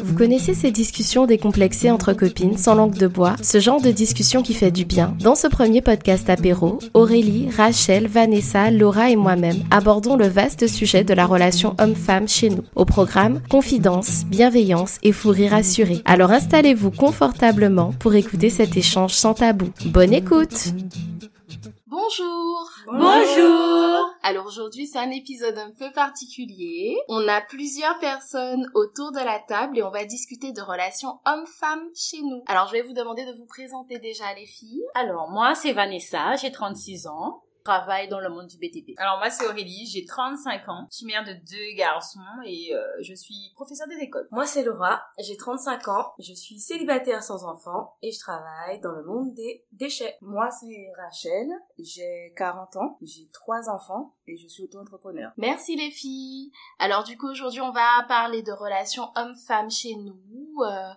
Vous connaissez ces discussions décomplexées entre copines, sans langue de bois, ce genre de discussion qui fait du bien. Dans ce premier podcast apéro, Aurélie, Rachel, Vanessa, Laura et moi-même abordons le vaste sujet de la relation homme-femme chez nous. Au programme, confidence, bienveillance et fou rire assuré. Alors installez-vous confortablement pour écouter cet échange sans tabou. Bonne écoute! Bonjour Bonjour Alors aujourd'hui c'est un épisode un peu particulier. On a plusieurs personnes autour de la table et on va discuter de relations hommes-femmes chez nous. Alors je vais vous demander de vous présenter déjà les filles. Alors moi c'est Vanessa, j'ai 36 ans travaille dans le monde du BTP. Alors moi c'est Aurélie, j'ai 35 ans, je suis mère de deux garçons et euh, je suis professeure des écoles. Moi c'est Laura, j'ai 35 ans, je suis célibataire sans enfant et je travaille dans le monde des déchets. Moi c'est Rachel, j'ai 40 ans, j'ai trois enfants et je suis auto-entrepreneur. Merci les filles. Alors du coup aujourd'hui on va parler de relations hommes-femmes chez nous. Euh,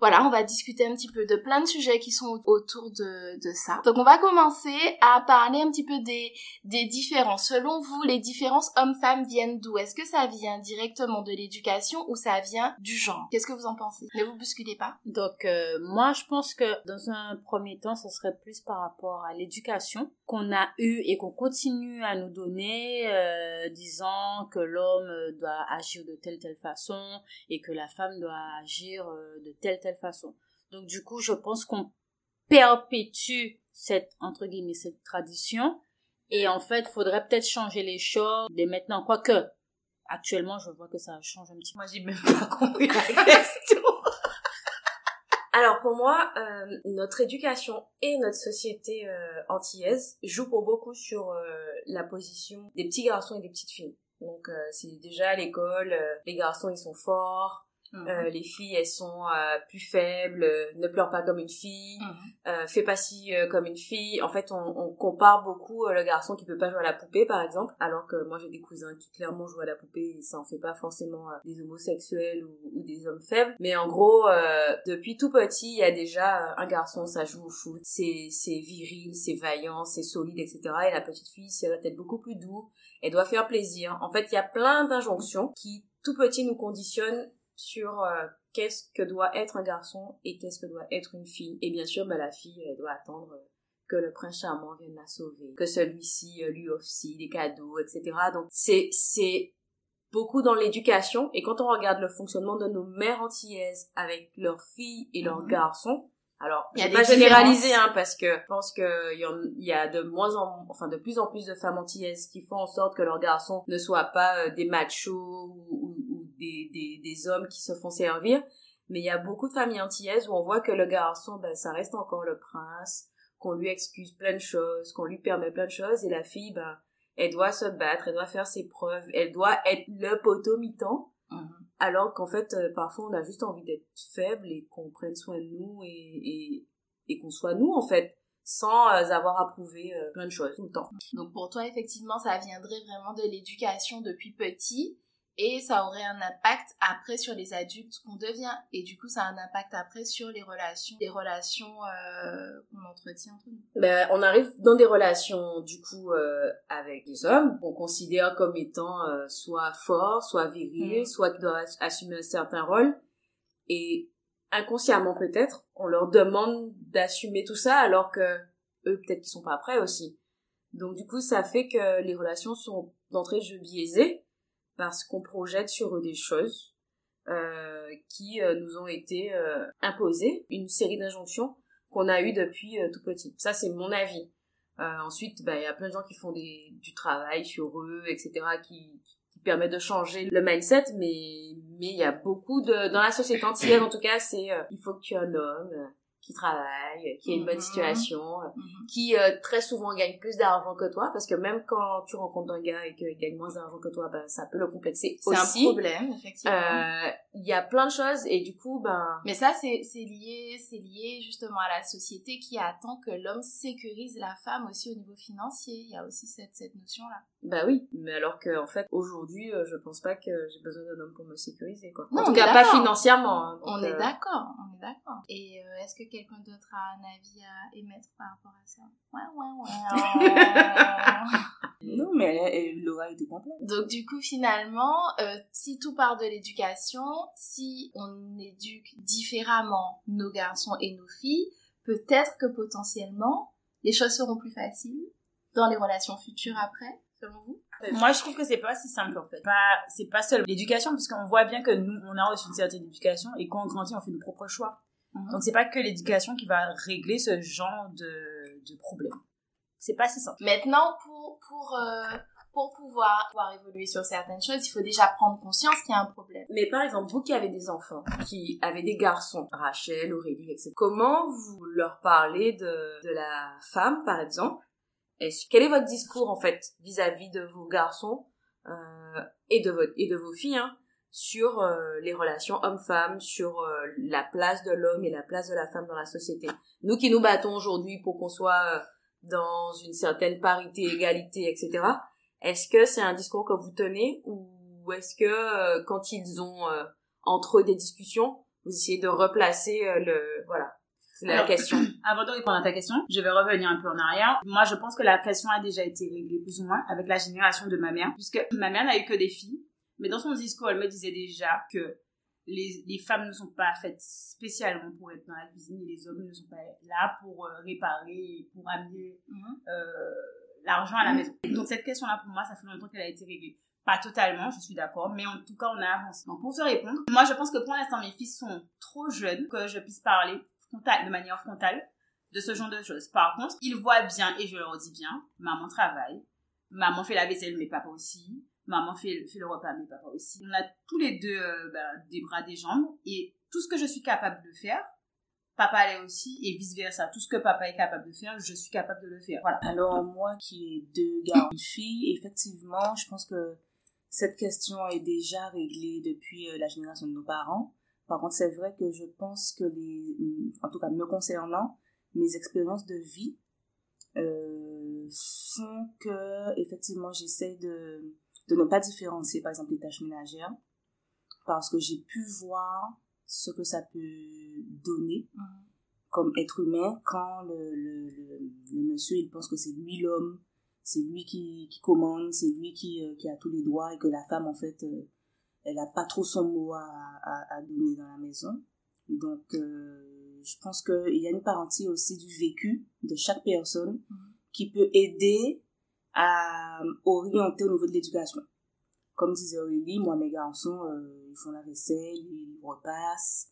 voilà, on va discuter un petit peu de plein de sujets qui sont autour de, de ça. Donc on va commencer à parler un petit peu des, des différences. Selon vous, les différences hommes-femmes viennent d'où? Est-ce que ça vient directement de l'éducation ou ça vient du genre? Qu'est-ce que vous en pensez? Ne vous bousculez pas. Donc euh, moi je pense que dans un premier temps, ce serait plus par rapport à l'éducation qu'on a eu et qu'on continue à nous donner, euh, disant que l'homme doit agir de telle telle façon et que la femme doit agir euh, de telle telle façon. Donc du coup, je pense qu'on perpétue cette entre guillemets cette tradition et en fait, faudrait peut-être changer les choses dès maintenant quoique actuellement, je vois que ça change un petit peu. Moi, j'ai même pas compris la question. Alors pour moi, euh, notre éducation et notre société euh, antillaise jouent pour beaucoup sur euh, la position des petits garçons et des petites filles. Donc euh, c'est déjà à l'école, euh, les garçons ils sont forts, Mhm. Euh, les filles, elles sont euh, plus faibles, euh, ne pleure pas comme une fille, Mhm. euh, fais pas ci euh, comme une fille. En fait, on, on compare beaucoup euh, le garçon qui peut pas jouer à la poupée, par exemple, alors que moi j'ai des cousins qui clairement jouent à la poupée et ça en fait pas forcément des homosexuels ou, ou des hommes faibles. Mais en gros, euh, depuis tout petit, il y a déjà euh, un garçon, ça joue au foot, c'est viril, c'est vaillant, c'est solide, etc. Et la petite fille, c'est va être beaucoup plus doux, elle doit faire plaisir. En fait, il y a plein d'injonctions qui tout petit nous conditionnent sur euh, qu'est-ce que doit être un garçon et qu'est-ce que doit être une fille. Et bien sûr, bah, la fille, elle doit attendre euh, que le prince charmant vienne la sauver, que celui-ci euh, lui offre des cadeaux, etc. Donc c'est c'est beaucoup dans l'éducation. Et quand on regarde le fonctionnement de nos mères antillaises avec leurs filles et leurs Mhm. garçons, alors, Il y a je vais des pas généraliser, hein, parce que je pense qu'il y, en- il y a de moins en, enfin, de plus en plus de femmes antillaises qui font en sorte que leurs garçons ne soient pas euh, des machos ou- ou des, des, des hommes qui se font servir. Mais il y a beaucoup de familles antillaises où on voit que le garçon, ben, ça reste encore le prince, qu'on lui excuse plein de choses, qu'on lui permet plein de choses, et la fille, ben, elle doit se battre, elle doit faire ses preuves, elle doit être le poteau mi-temps. Mhm. Alors qu'en fait, euh, parfois, on a juste envie d'être faible et qu'on prenne soin de nous et, et, et qu'on soit nous, en fait, sans euh, avoir à prouver euh, plein de choses tout le temps. Donc pour toi, effectivement, ça viendrait vraiment de l'éducation depuis petit et ça aurait un impact après sur les adultes qu'on devient et du coup ça a un impact après sur les relations, les relations euh, qu'on entretient entre nous. Ben, on arrive dans des relations, du coup, euh, avec des hommes qu'on considère comme étant euh, soit forts, soit virils, Mhm. soit qui doivent assumer un certain rôle. Et inconsciemment peut-être, on leur demande d'assumer tout ça alors que eux peut-être qu'ils sont pas prêts aussi. Donc du coup, ça fait que les relations sont d'entrée de jeu biaisées parce qu'on projette sur eux des choses euh, qui euh, nous ont été euh, imposées, une série d'injonctions qu'on a eues depuis tout petit. Ça, c'est mon avis. ensuite, bah, il y a plein de gens qui font des, du travail sur eux, etc., qui, qui permet de changer le mindset, mais mais il y a beaucoup de dans la société entière en tout cas, c'est il faut que tu aies un homme, qui travaille, qui a une bonne mhm. situation, euh, mhm. qui euh, très souvent gagne plus d'argent que toi, parce que même quand tu rencontres un gars et qu'il gagne moins d'argent que toi, ben, ça peut le complexer aussi. C'est un problème, effectivement. Euh, il y a plein de choses et du coup, ben... Mais ça, c'est lié, c'est lié justement à la société qui attend que l'homme sécurise la femme aussi au niveau financier. Il y a aussi cette, cette notion-là. Bah oui, mais alors que en fait aujourd'hui, je pense pas que j'ai besoin d'un homme pour me sécuriser quoi. en tout cas pas financièrement. Hein, on est d'accord, on est d'accord. Et est-ce que quelqu'un d'autre a un avis à émettre par rapport à ça? Ouais, ouais, ouais. non, mais Laura était complète. Donc, du coup, finalement, euh, si tout part de l'éducation, si on éduque différemment nos garçons et nos filles, peut-être que potentiellement, les choses seront plus faciles dans les relations futures après, selon vous? Moi, je trouve que c'est pas si simple en fait. Pas, c'est pas seulement l'éducation, puisqu'on voit bien que nous, on a reçu une certaine éducation et quand on grandit, on fait nos propres choix. Mhm. Donc c'est pas que l'éducation qui va régler ce genre de, de problème. C'est pas si simple. Maintenant, pour, pour, euh, pour pouvoir, pouvoir évoluer sur certaines choses, il faut déjà prendre conscience qu'il y a un problème. Mais par exemple, vous qui avez des enfants, qui avez des garçons, Rachel, Aurélie, etc., comment vous leur parlez de, de la femme, par exemple? Quel est votre discours, en fait, vis-à-vis de vos garçons euh, et, de votre, et de vos filles hein sur euh, les relations hommes-femmes, sur euh, la place de l'homme et la place de la femme dans la société? Nous qui nous battons aujourd'hui pour qu'on soit euh, dans une certaine parité, égalité, etc. Est-ce que c'est un discours que vous tenez ou est-ce que quand ils ont entre eux des discussions, vous essayez de replacer le voilà la question. Avant de répondre à ta question, je vais revenir un peu en arrière. Moi, je pense que la question a déjà été réglée plus ou moins avec la génération de ma mère, puisque ma mère n'a eu que des filles mais dans son discours, elle me disait déjà que les, les femmes ne sont pas faites spécialement pour être dans la cuisine et les hommes ne sont pas là pour euh, réparer, pour amener mhm. euh, l'argent à la maison. Donc cette question-là, pour moi, ça fait longtemps qu'elle a été réglée. Pas totalement, je suis d'accord, mais en tout cas, on a avancé. Donc pour te répondre, moi je pense que pour l'instant, mes fils sont trop jeunes que je puisse parler de manière frontale de ce genre de choses. Par contre, ils voient bien, et je leur dis bien, maman travaille, maman fait la vaisselle, mais papa aussi, maman fait, fait le repas, mais papa aussi. On a tous les deux euh, ben, des bras, des jambes, et tout ce que je suis capable de faire, papa l'est aussi, et vice versa. Tout ce que papa est capable de faire, je suis capable de le faire. Voilà. Alors moi qui ai deux gars, une fille, effectivement, je pense que cette question est déjà réglée depuis euh, la génération de nos parents. Par contre, c'est vrai que je pense que les, en tout cas me concernant, mes expériences de vie euh, font que effectivement j'essaie de de ne pas différencier par exemple les tâches ménagères parce que j'ai pu voir ce que ça peut donner mhm. comme être humain quand le, le, le, monsieur il pense que c'est lui l'homme c'est lui qui, qui commande c'est lui qui, euh, qui a tous les droits et que la femme en fait euh, elle a pas trop son mot à, à, donner dans la maison donc euh, je pense qu'il y a une partie aussi du vécu de chaque personne mhm. qui peut aider à orienter au niveau de l'éducation. Comme disait Aurélie, moi, mes garçons, euh, ils font la vaisselle, ils repassent.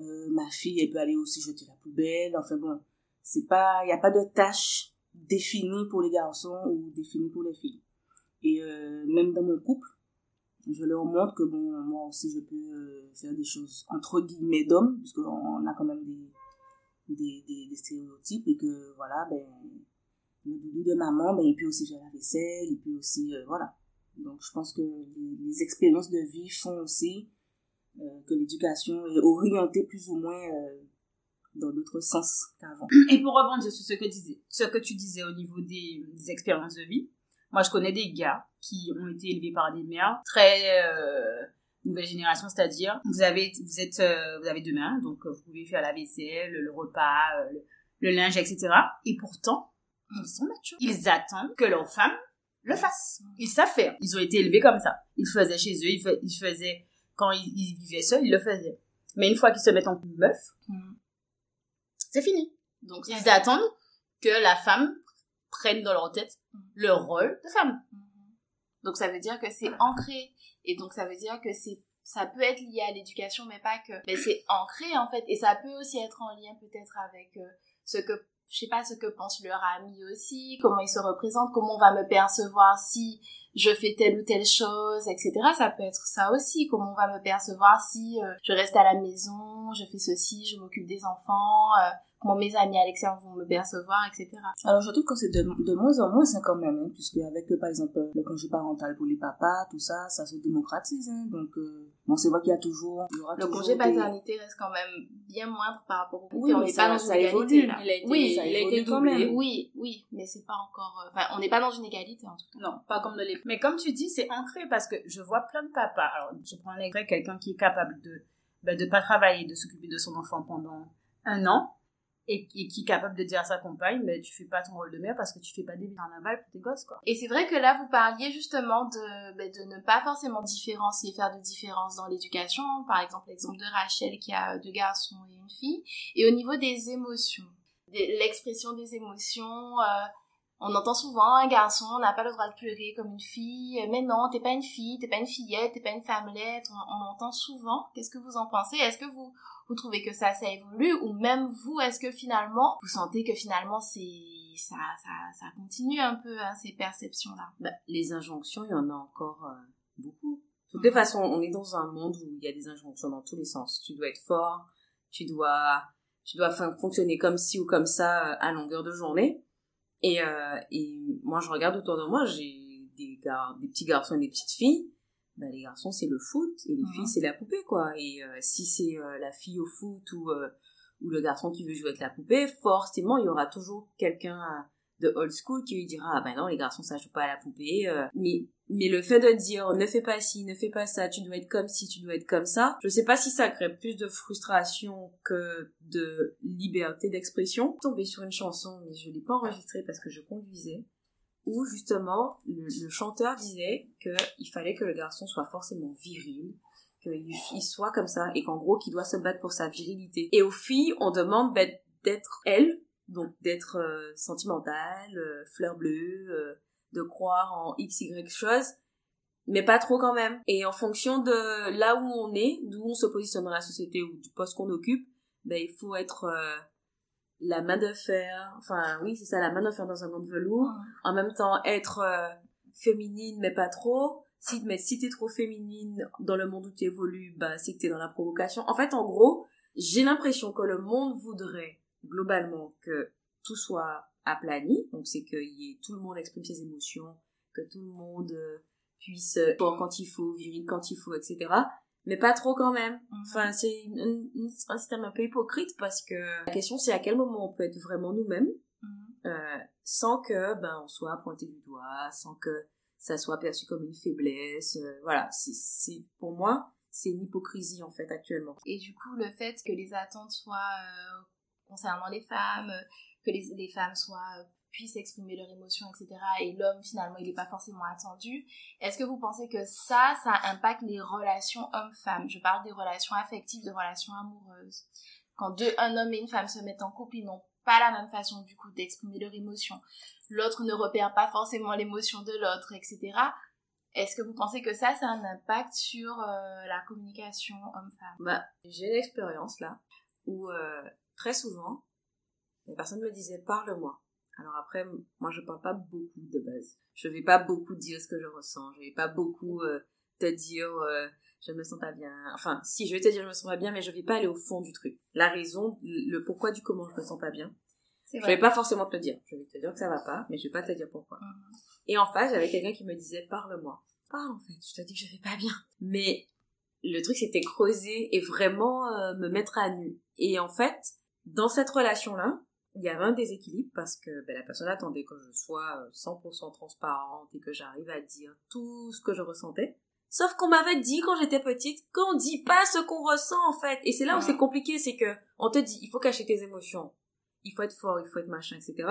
Euh, ma fille, elle peut aller aussi jeter la poubelle. Enfin bon, c'est pas, il n'y a pas de tâche définie pour les garçons ou définie pour les filles. Et euh, même dans mon couple, je leur montre que moi aussi, je peux faire des choses entre guillemets d'hommes, puisqu'on a quand même des, des, des, stéréotypes et que voilà, ben le doudou de maman, ben, il peut aussi faire la vaisselle, il peut aussi, euh, voilà. Donc, je pense que les, expériences de vie font aussi euh, que l'éducation est orientée plus ou moins euh, dans d'autres sens qu'avant. Et pour rebondir sur ce que, disais, ce que tu disais au niveau des, expériences de vie, moi, je connais des gars qui ont été élevés par des mères très nouvelle génération, c'est-à-dire vous avez vous êtes vous avez deux mains, donc vous pouvez faire la vaisselle, le repas, le linge, etc. Et pourtant ils sont matures. Ils attendent que leur femme le fasse. Ils savent faire. Ils ont été élevés comme ça. Ils faisaient chez eux, ils, faisaient, quand ils, vivaient seuls, ils le faisaient. Mais une fois qu'ils se mettent en meuf, Mhm. c'est fini. Donc, Ils attendent que la femme prenne dans leur tête le rôle de femme. Mhm. Donc ça veut dire que c'est ancré. Et donc ça veut dire que c'est ça peut être lié à l'éducation mais pas que. Mais c'est ancré en fait. Et ça peut aussi être en lien peut-être avec euh, ce que je sais pas ce que pense leur ami aussi comment il se représente comment on va me percevoir si je fais telle ou telle chose etc ça peut être ça aussi comment on va me percevoir si euh, je reste à la maison je fais ceci je m'occupe des enfants euh, comment mes amis à l'extérieur vont me percevoir etc Alors, je trouve que c'est de, de moins en moins, ça quand même, hein, puisque avec, euh, par exemple, euh, le congé parental pour les papas, tout ça, ça se démocratise, hein, donc, euh, bon, c'est vrai qu'il y a toujours, il y aura Le toujours congé des- paternité reste quand même bien moindre par rapport au Oui, on n'est ça- pas dans une égalité là. Il a été, Oui, ça il a été quand même. Oui, oui, mais c'est pas encore. euh, Enfin, on n'est pas dans une égalité en tout cas. Non, pas comme de l'époque. Mais comme tu dis, c'est ancré parce que je vois plein de papas. Alors, je prends un exemple, quelqu'un qui est capable de ben, de pas travailler, de s'occuper de son enfant pendant un an et qui, est capable de dire à sa compagne, ben, tu fais pas ton rôle de mère parce que tu fais pas des carnaval pour tes gosses, quoi. Et c'est vrai que là, vous parliez justement de, ben, de ne pas forcément différencier, faire de différence dans l'éducation. Par exemple, l'exemple de Rachel qui a deux garçons et une fille. Et au niveau des émotions, l'expression des émotions, euh, on entend souvent un garçon n'a pas le droit de pleurer comme une fille. Mais non, t'es pas une fille, t'es pas une fillette, t'es pas une femmelette. On, on entend souvent. Qu'est-ce que vous en pensez? Est-ce que vous vous trouvez que ça, ça évolue? Ou même vous, est-ce que finalement, vous sentez que finalement c'est ça, ça, ça continue un peu hein, ces perceptions-là? Bah, les injonctions, il y en a encore euh, beaucoup. De toute façon, on est dans un monde où il y a des injonctions dans tous les sens. Tu dois être fort, tu dois, tu dois fon- fonctionner comme ci ou comme ça euh, à longueur de journée. Et, euh, et moi, je regarde autour de moi, j'ai des, gar- des petits garçons et des petites filles. Bah, les garçons, c'est le foot et les filles, c'est la poupée, quoi. Et euh, si c'est euh, la fille au foot ou, euh, ou le garçon qui veut jouer avec la poupée, forcément, il y aura toujours quelqu'un de old school qui lui dira ah ben non les garçons ça joue pas à la poupée euh. mais mais le fait de dire ne fais pas ci ne fais pas ça tu dois être comme ci tu dois être comme ça je sais pas si ça crée plus de frustration que de liberté d'expression tombé sur une chanson mais je l'ai pas enregistrée parce que je conduisais où justement le, chanteur disait que il fallait que le garçon soit forcément viril qu'il il soit comme ça et qu'en gros qu'il doit se battre pour sa virilité et aux filles on demande ben, d'être elles donc d'être euh, sentimentale, euh, fleur bleue, euh, de croire en x y chose, mais pas trop quand même. Et en fonction de là où on est, d'où on se positionne dans la société ou du poste qu'on occupe, ben il faut être euh, la main de fer. Enfin oui c'est ça, la main de fer dans un monde velours. En même temps être euh, féminine mais pas trop. Si mais si t'es trop féminine dans le monde où tu évolues, bah c'est que t'es dans la provocation. En fait en gros, j'ai l'impression que le monde voudrait globalement que tout soit aplani, donc c'est que y ait, tout le monde exprime ses émotions, que tout le monde euh, puisse euh, fort quand il faut, viril quand il faut, etc. Mais pas trop quand même. Enfin, c'est un système un peu hypocrite parce que la question c'est à quel moment on peut être vraiment nous-mêmes Mhm. euh, sans que ben on soit pointé du doigt, sans que ça soit perçu comme une faiblesse. euh, voilà, c'est c'est pour moi c'est une hypocrisie en fait actuellement. Et du coup, le fait que les attentes soient euh, concernant les femmes, euh, que les, les femmes soient euh, puissent exprimer leurs émotions, etc. Et l'homme, finalement, il n'est pas forcément attendu. Est-ce que vous pensez que ça, ça impacte les relations hommes-femmes? Je parle des relations affectives, de relations amoureuses. Quand deux, un homme et une femme se mettent en couple, ils n'ont pas la même façon, du coup, d'exprimer leurs émotions. L'autre ne repère pas forcément l'émotion de l'autre, etc. Est-ce que vous pensez que ça, ça a un impact sur euh, la communication homme-femme? Bah, j'ai une expérience là où très souvent les personnes me disaient parle-moi. Alors après, moi je parle pas beaucoup de base. Je vais pas beaucoup dire ce que je ressens. Je vais pas beaucoup euh, te dire euh, je me sens pas bien. Enfin, si je vais te dire je me sens pas bien, mais je vais pas aller au fond du truc. La raison, le pourquoi du comment je me sens pas bien. Je vais pas forcément te le dire. Je vais te dire que ça va pas, mais je vais pas te dire pourquoi. Mhm. Et en face, j'avais quelqu'un qui me disait parle-moi. Parle en fait, je te dis que je vais pas bien. Mais le truc c'était creuser et vraiment euh, me mettre à nu. Et en fait, dans cette relation-là, il y avait un déséquilibre parce que ben, la personne attendait que je sois euh, 100% transparente et que j'arrive à dire tout ce que je ressentais. Sauf qu'on m'avait dit quand j'étais petite qu'on dit pas ce qu'on ressent en fait. Et c'est là où c'est compliqué, c'est que on te dit il faut cacher tes émotions, il faut être fort, il faut être machin, etc.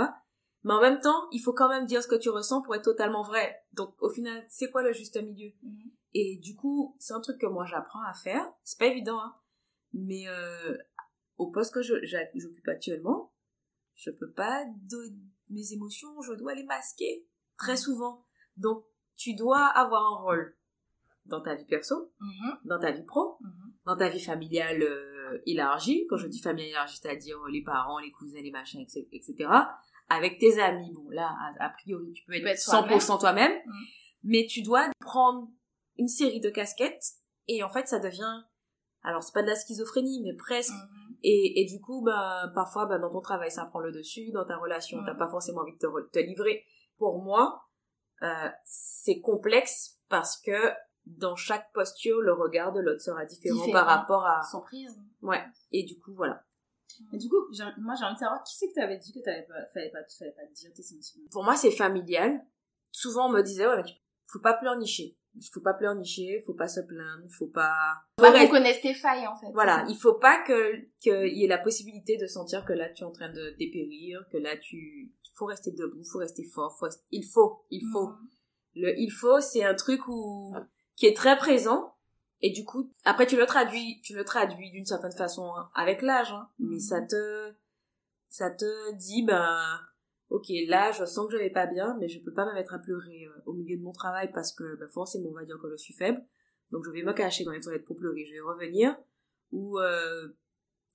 Mais en même temps, il faut quand même dire ce que tu ressens pour être totalement vrai. Donc au final, c'est quoi le juste milieu? Mhm. Et du coup, c'est un truc que moi j'apprends à faire. C'est pas évident, hein. Mais euh, au poste que j'occupe actuellement, je peux pas de mes émotions, je dois les masquer très souvent. Donc tu dois avoir un rôle dans ta vie perso, Mhm, dans ta vie pro, mhm. dans ta vie familiale euh, élargie. Quand je dis famille élargie, c'est-à-dire euh, les parents, les cousins, les machins, etc. Avec tes amis, bon là, a, a priori, tu peux être, peux être 100% toi-même, Mm. mais tu dois prendre une série de casquettes et en fait, ça devient, alors c'est pas de la schizophrénie, mais presque. Et, et du coup, bah, parfois, bah, dans ton travail, ça prend le dessus, dans ta relation, t'as pas forcément envie de te, te livrer. Pour moi, euh, c'est complexe parce que dans chaque posture, le regard de l'autre sera différent, Différent. par rapport à... Son prisme. Ouais. Et du coup, voilà. Et du coup, moi j'ai envie de savoir qui c'est que t'avais dit que t'avais pas, fallait pas, fallait pas te dire tes sentiments? Pour moi, c'est familial. Souvent, on me disait, ouais, mais faut pas pleurnicher. Il faut pas pleurnicher, faut pas se plaindre, faut pas... Faut qu'on rester- connaisse tes failles, en fait. Voilà, il faut pas que qu'il y ait la possibilité de sentir que là tu es en train de dépérir, que là tu il faut rester debout, faut rester fort, faut rester- il faut, il faut. Mhm. Le il faut, c'est un truc où qui est très présent et du coup après tu le traduis, tu le traduis d'une certaine façon hein, avec l'âge, hein, mais ça te ça te dit ben ok là je sens que je vais pas bien, mais je peux pas me mettre à pleurer euh, au milieu de mon travail parce que ben, forcément on va dire que je suis faible, donc je vais me cacher dans les toilettes pour pleurer, je vais revenir. Ou euh,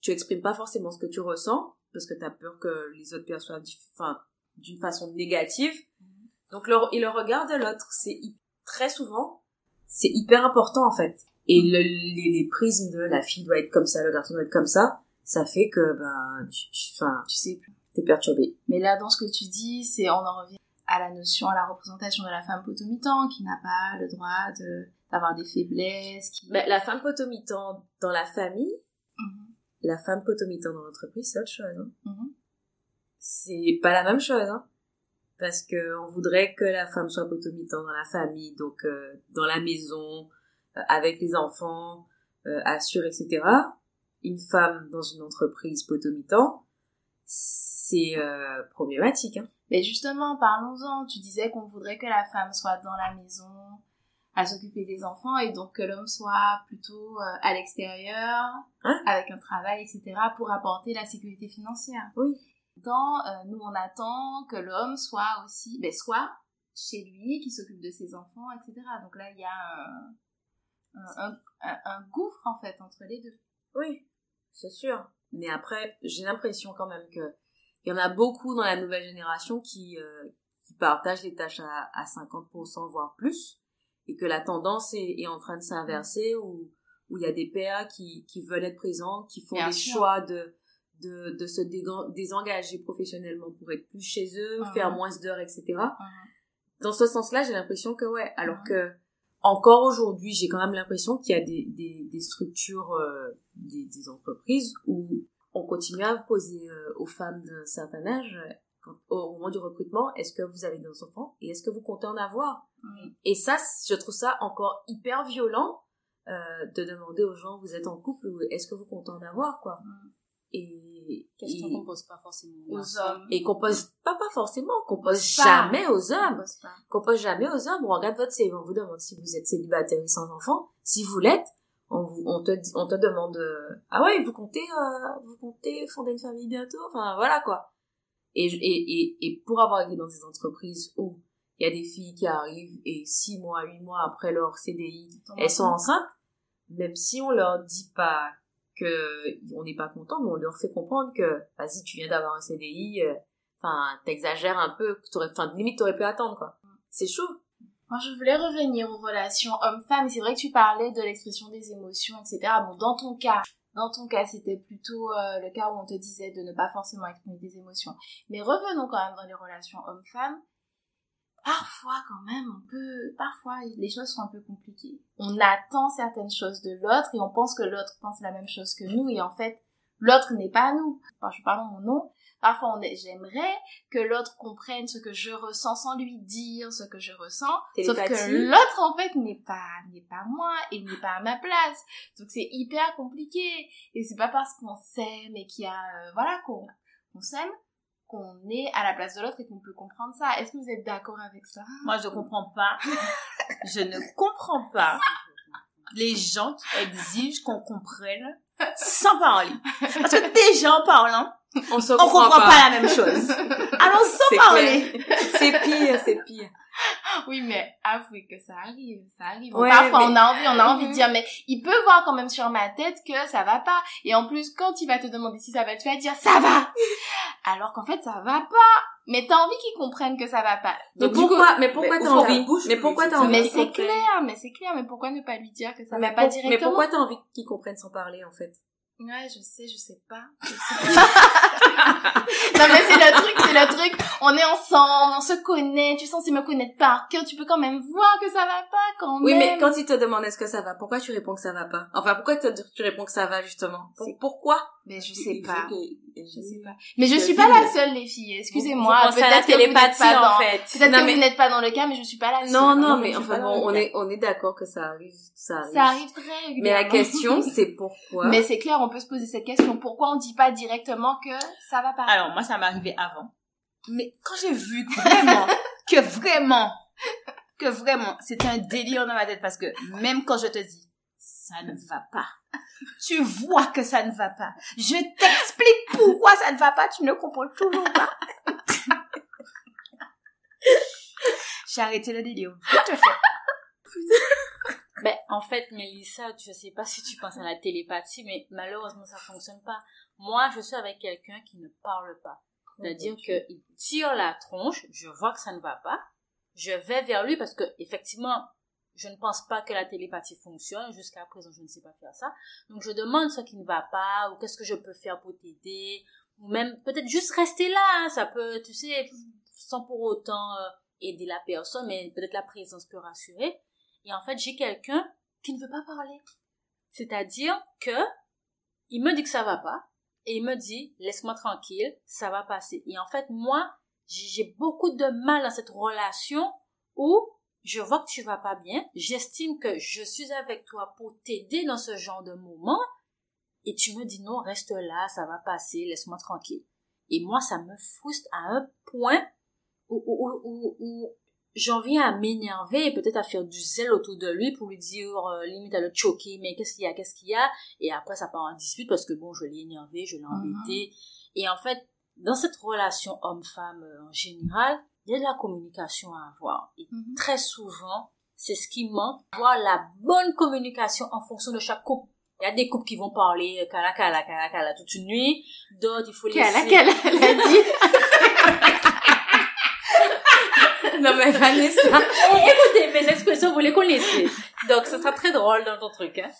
tu exprimes pas forcément ce que tu ressens parce que tu as peur que les autres perçoivent d'une façon négative. Donc le, et le regard de l'autre, c'est très souvent, c'est hyper important en fait. Et le, les, les prismes de la fille doit être comme ça, le garçon doit être comme ça, ça fait que ben, tu, tu, enfin, tu sais, t'es perturbé. Mais là, dans ce que tu dis, c'est on en revient à la notion, à la représentation de la femme potomitan qui n'a pas le droit de d'avoir des faiblesses, qui... Ben, la femme potomitan dans la famille, Mhm, la femme potomitan dans l'entreprise, c'est autre chose. Hein. mhm. c'est pas la même chose, hein. Parce que on voudrait que la femme soit potomitan dans la famille, donc euh, dans la maison, euh, avec les enfants, euh, assure, etc. Une femme dans une entreprise potomitan, c'est euh, problématique, hein. Mais justement, parlons-en. Tu disais qu'on voudrait que la femme soit dans la maison, à s'occuper des enfants, et donc que l'homme soit plutôt euh, à l'extérieur, Hein? avec un travail, etc., pour apporter la sécurité financière. Oui. Dans, euh, nous, on attend que l'homme soit aussi, ben, soit chez lui, qui s'occupe de ses enfants, etc. Donc là, il y a un, un, un- un- un gouffre, en fait, entre les deux. Oui, c'est sûr. Mais après, j'ai l'impression quand même que il y en a beaucoup dans la nouvelle génération qui, euh, qui partagent les tâches à, à 50%, voire plus, et que la tendance est, est en train de s'inverser, où où il y a des pères qui, qui veulent être présents, qui font Bien des sûr. choix de, de, de se désengager professionnellement pour être plus chez eux, Mhm. faire moins d'heures, etc. Mhm. Dans ce sens-là, j'ai l'impression que ouais, alors Mhm. que encore aujourd'hui, j'ai quand même l'impression qu'il y a des, des, des structures, euh, des, des entreprises où on continue à poser euh, aux femmes d'un certain âge, au moment du recrutement, est-ce que vous avez des enfants et est-ce que vous comptez en avoir? Et ça, je trouve ça encore hyper violent euh, de demander aux gens, vous êtes en couple ou est-ce que vous comptez en avoir quoi? Mhm. Et, Question qu'on pose pas forcément aux hommes. et qu'on pose pas pas forcément, qu'on pose Pas. jamais aux hommes pose qu'on pose jamais aux hommes. On regarde votre CV, on vous demande si vous êtes célibataire et sans enfant. Si vous l'êtes, on, vous, on, te, on te demande euh, ah ouais, vous comptez, euh, vous comptez fonder une famille bientôt? Enfin voilà quoi. Et, je- et, et, et pour avoir été dans des entreprises où il y a des filles qui arrivent et six mois, huit mois après leur CDI, elles sont enceintes. même si on leur dit pas que on n'est pas content, mais on leur fait comprendre que vas-y, tu viens d'avoir un CDI, euh, enfin t'exagères un peu, t'aurais, enfin limite t'aurais pu attendre quoi. C'est chaud. Moi, je voulais revenir aux relations hommes-femmes. C'est vrai que tu parlais de l'expression des émotions, etc. Bon, dans ton cas, dans ton cas, c'était plutôt euh, le cas où on te disait de ne pas forcément exprimer des émotions. Mais revenons quand même dans les relations hommes-femmes. Parfois, quand même, on peut, parfois, les choses sont un peu compliquées. On attend certaines choses de l'autre et on pense que l'autre pense la même chose que nous et en fait, l'autre n'est pas nous. Enfin, je parle en mon nom. Parfois, on est, j'aimerais que l'autre comprenne ce que je ressens sans lui dire ce que je ressens. Sauf que l'autre, en fait, n'est pas, n'est pas moi et n'est pas à ma place. Donc, c'est hyper compliqué. Et c'est pas parce qu'on s'aime et qu'il y a, euh, voilà, qu'on, qu'on s'aime, qu'on est à la place de l'autre et qu'on peut comprendre ça. Est-ce que vous êtes d'accord avec ça? Moi, je comprends pas. je ne comprends pas les gens qui exigent qu'on comprenne sans parler. Parce que déjà en parlant, On se on comprend, comprend pas. la même chose. Alors sans parler. C'est pire, c'est pire. Oui, mais avouez que ça arrive, ça arrive. Ouais, Parfois, mais- on a envie, on a envie de Mhm. dire, mais il peut voir quand même sur ma tête que ça va pas. Et en plus, quand il va te demander si ça va, tu vas dire, ça va! Alors qu'en fait, ça va pas. Mais t'as envie qu'ils comprennent que ça va pas. Mais coup, pourquoi, mais pourquoi mais t'as envie, bouche, mais pourquoi c'est t'as envie mais c'est clair, mais c'est clair, mais pourquoi ne pas lui dire que ça mais va pas directement? Mais pourquoi t'as envie qu'ils comprennent sans parler, en fait? Ouais, je sais, je sais pas. Je sais pas. non mais c'est le truc, c'est le truc. On est ensemble, on se connaît. Tu es censé me connaître par cœur. Tu peux quand même voir que ça va pas quand Oui, même. mais quand ils te demandent est-ce que ça va, pourquoi tu réponds que ça va pas? Enfin, pourquoi te- tu réponds que ça va, justement? Pour- C'est- pourquoi? Mais je sais pas. que- Je sais pas. Mais je Je suis pas la seule, les filles. Excusez-moi. Peut-être que vous n'êtes pas en dans. fait. Peut-être que mais- vous n'êtes pas dans le cas, mais je suis pas la seule. Non, non, Non, mais enfin bon, on est, on est d'accord que ça arrive, ça arrive. Ça arrive très Mais la régulièrement. question, c'est pourquoi? Mais c'est clair, on peut se poser cette question. Pourquoi on dit pas directement que ça va pas? Alors, moi, ça m'est arrivé avant. Mais quand j'ai vu que vraiment, que vraiment, que vraiment, c'était un délire dans ma tête parce que même quand je te dis, ça ne va pas. Tu vois que ça ne va pas. Je t'explique pourquoi ça ne va pas, tu ne comprends toujours pas. j'ai arrêté le délire. Tout à fait. Ben, en fait, Mélissa, je sais pas si tu penses à la télépathie, mais malheureusement, ça fonctionne pas. Moi, je suis avec quelqu'un qui ne parle pas. C'est-à-dire qu'il tire la tronche, je vois que ça ne va pas, je vais vers lui parce que, effectivement, je ne pense pas que la télépathie fonctionne. Jusqu'à présent, je ne sais pas faire ça. Donc, je demande ce qui ne va pas, ou qu'est-ce que je peux faire pour t'aider, ou même peut-être juste rester là. hein. Ça peut, tu sais, sans pour autant euh, aider la personne, mais peut-être la présence peut rassurer. Et en fait, j'ai quelqu'un qui ne veut pas parler. C'est-à-dire que il me dit que ça va pas et il me dit laisse-moi tranquille, ça va passer. Et en fait, moi, j'ai beaucoup de mal dans cette relation où je vois que tu vas pas bien, j'estime que je suis avec toi pour t'aider dans ce genre de moment et tu me dis non, reste là, ça va passer, laisse-moi tranquille. Et moi, ça me frustre à un point où, où, où, où, j'en viens à m'énerver et peut-être à faire du zèle autour de lui pour lui dire euh, limite à le choquer mais qu'est-ce qu'il y a qu'est-ce qu'il y a? Et après ça part en dispute parce que bon je l'ai énervé je l'ai embêté. Et en fait dans cette relation homme-femme euh, en général de la communication à avoir et Mhm. très souvent c'est ce qui manque avoir la bonne communication en fonction de chaque couple il y a des couples qui vont parler euh, cala cala cala cala toute une nuit d'autres il faut a, laisser qu'elle a, elle a dit. non, mais Vanessa. Écoutez, mes expressions, vous les connaissez. Donc, ce sera très drôle dans ton truc. Hein.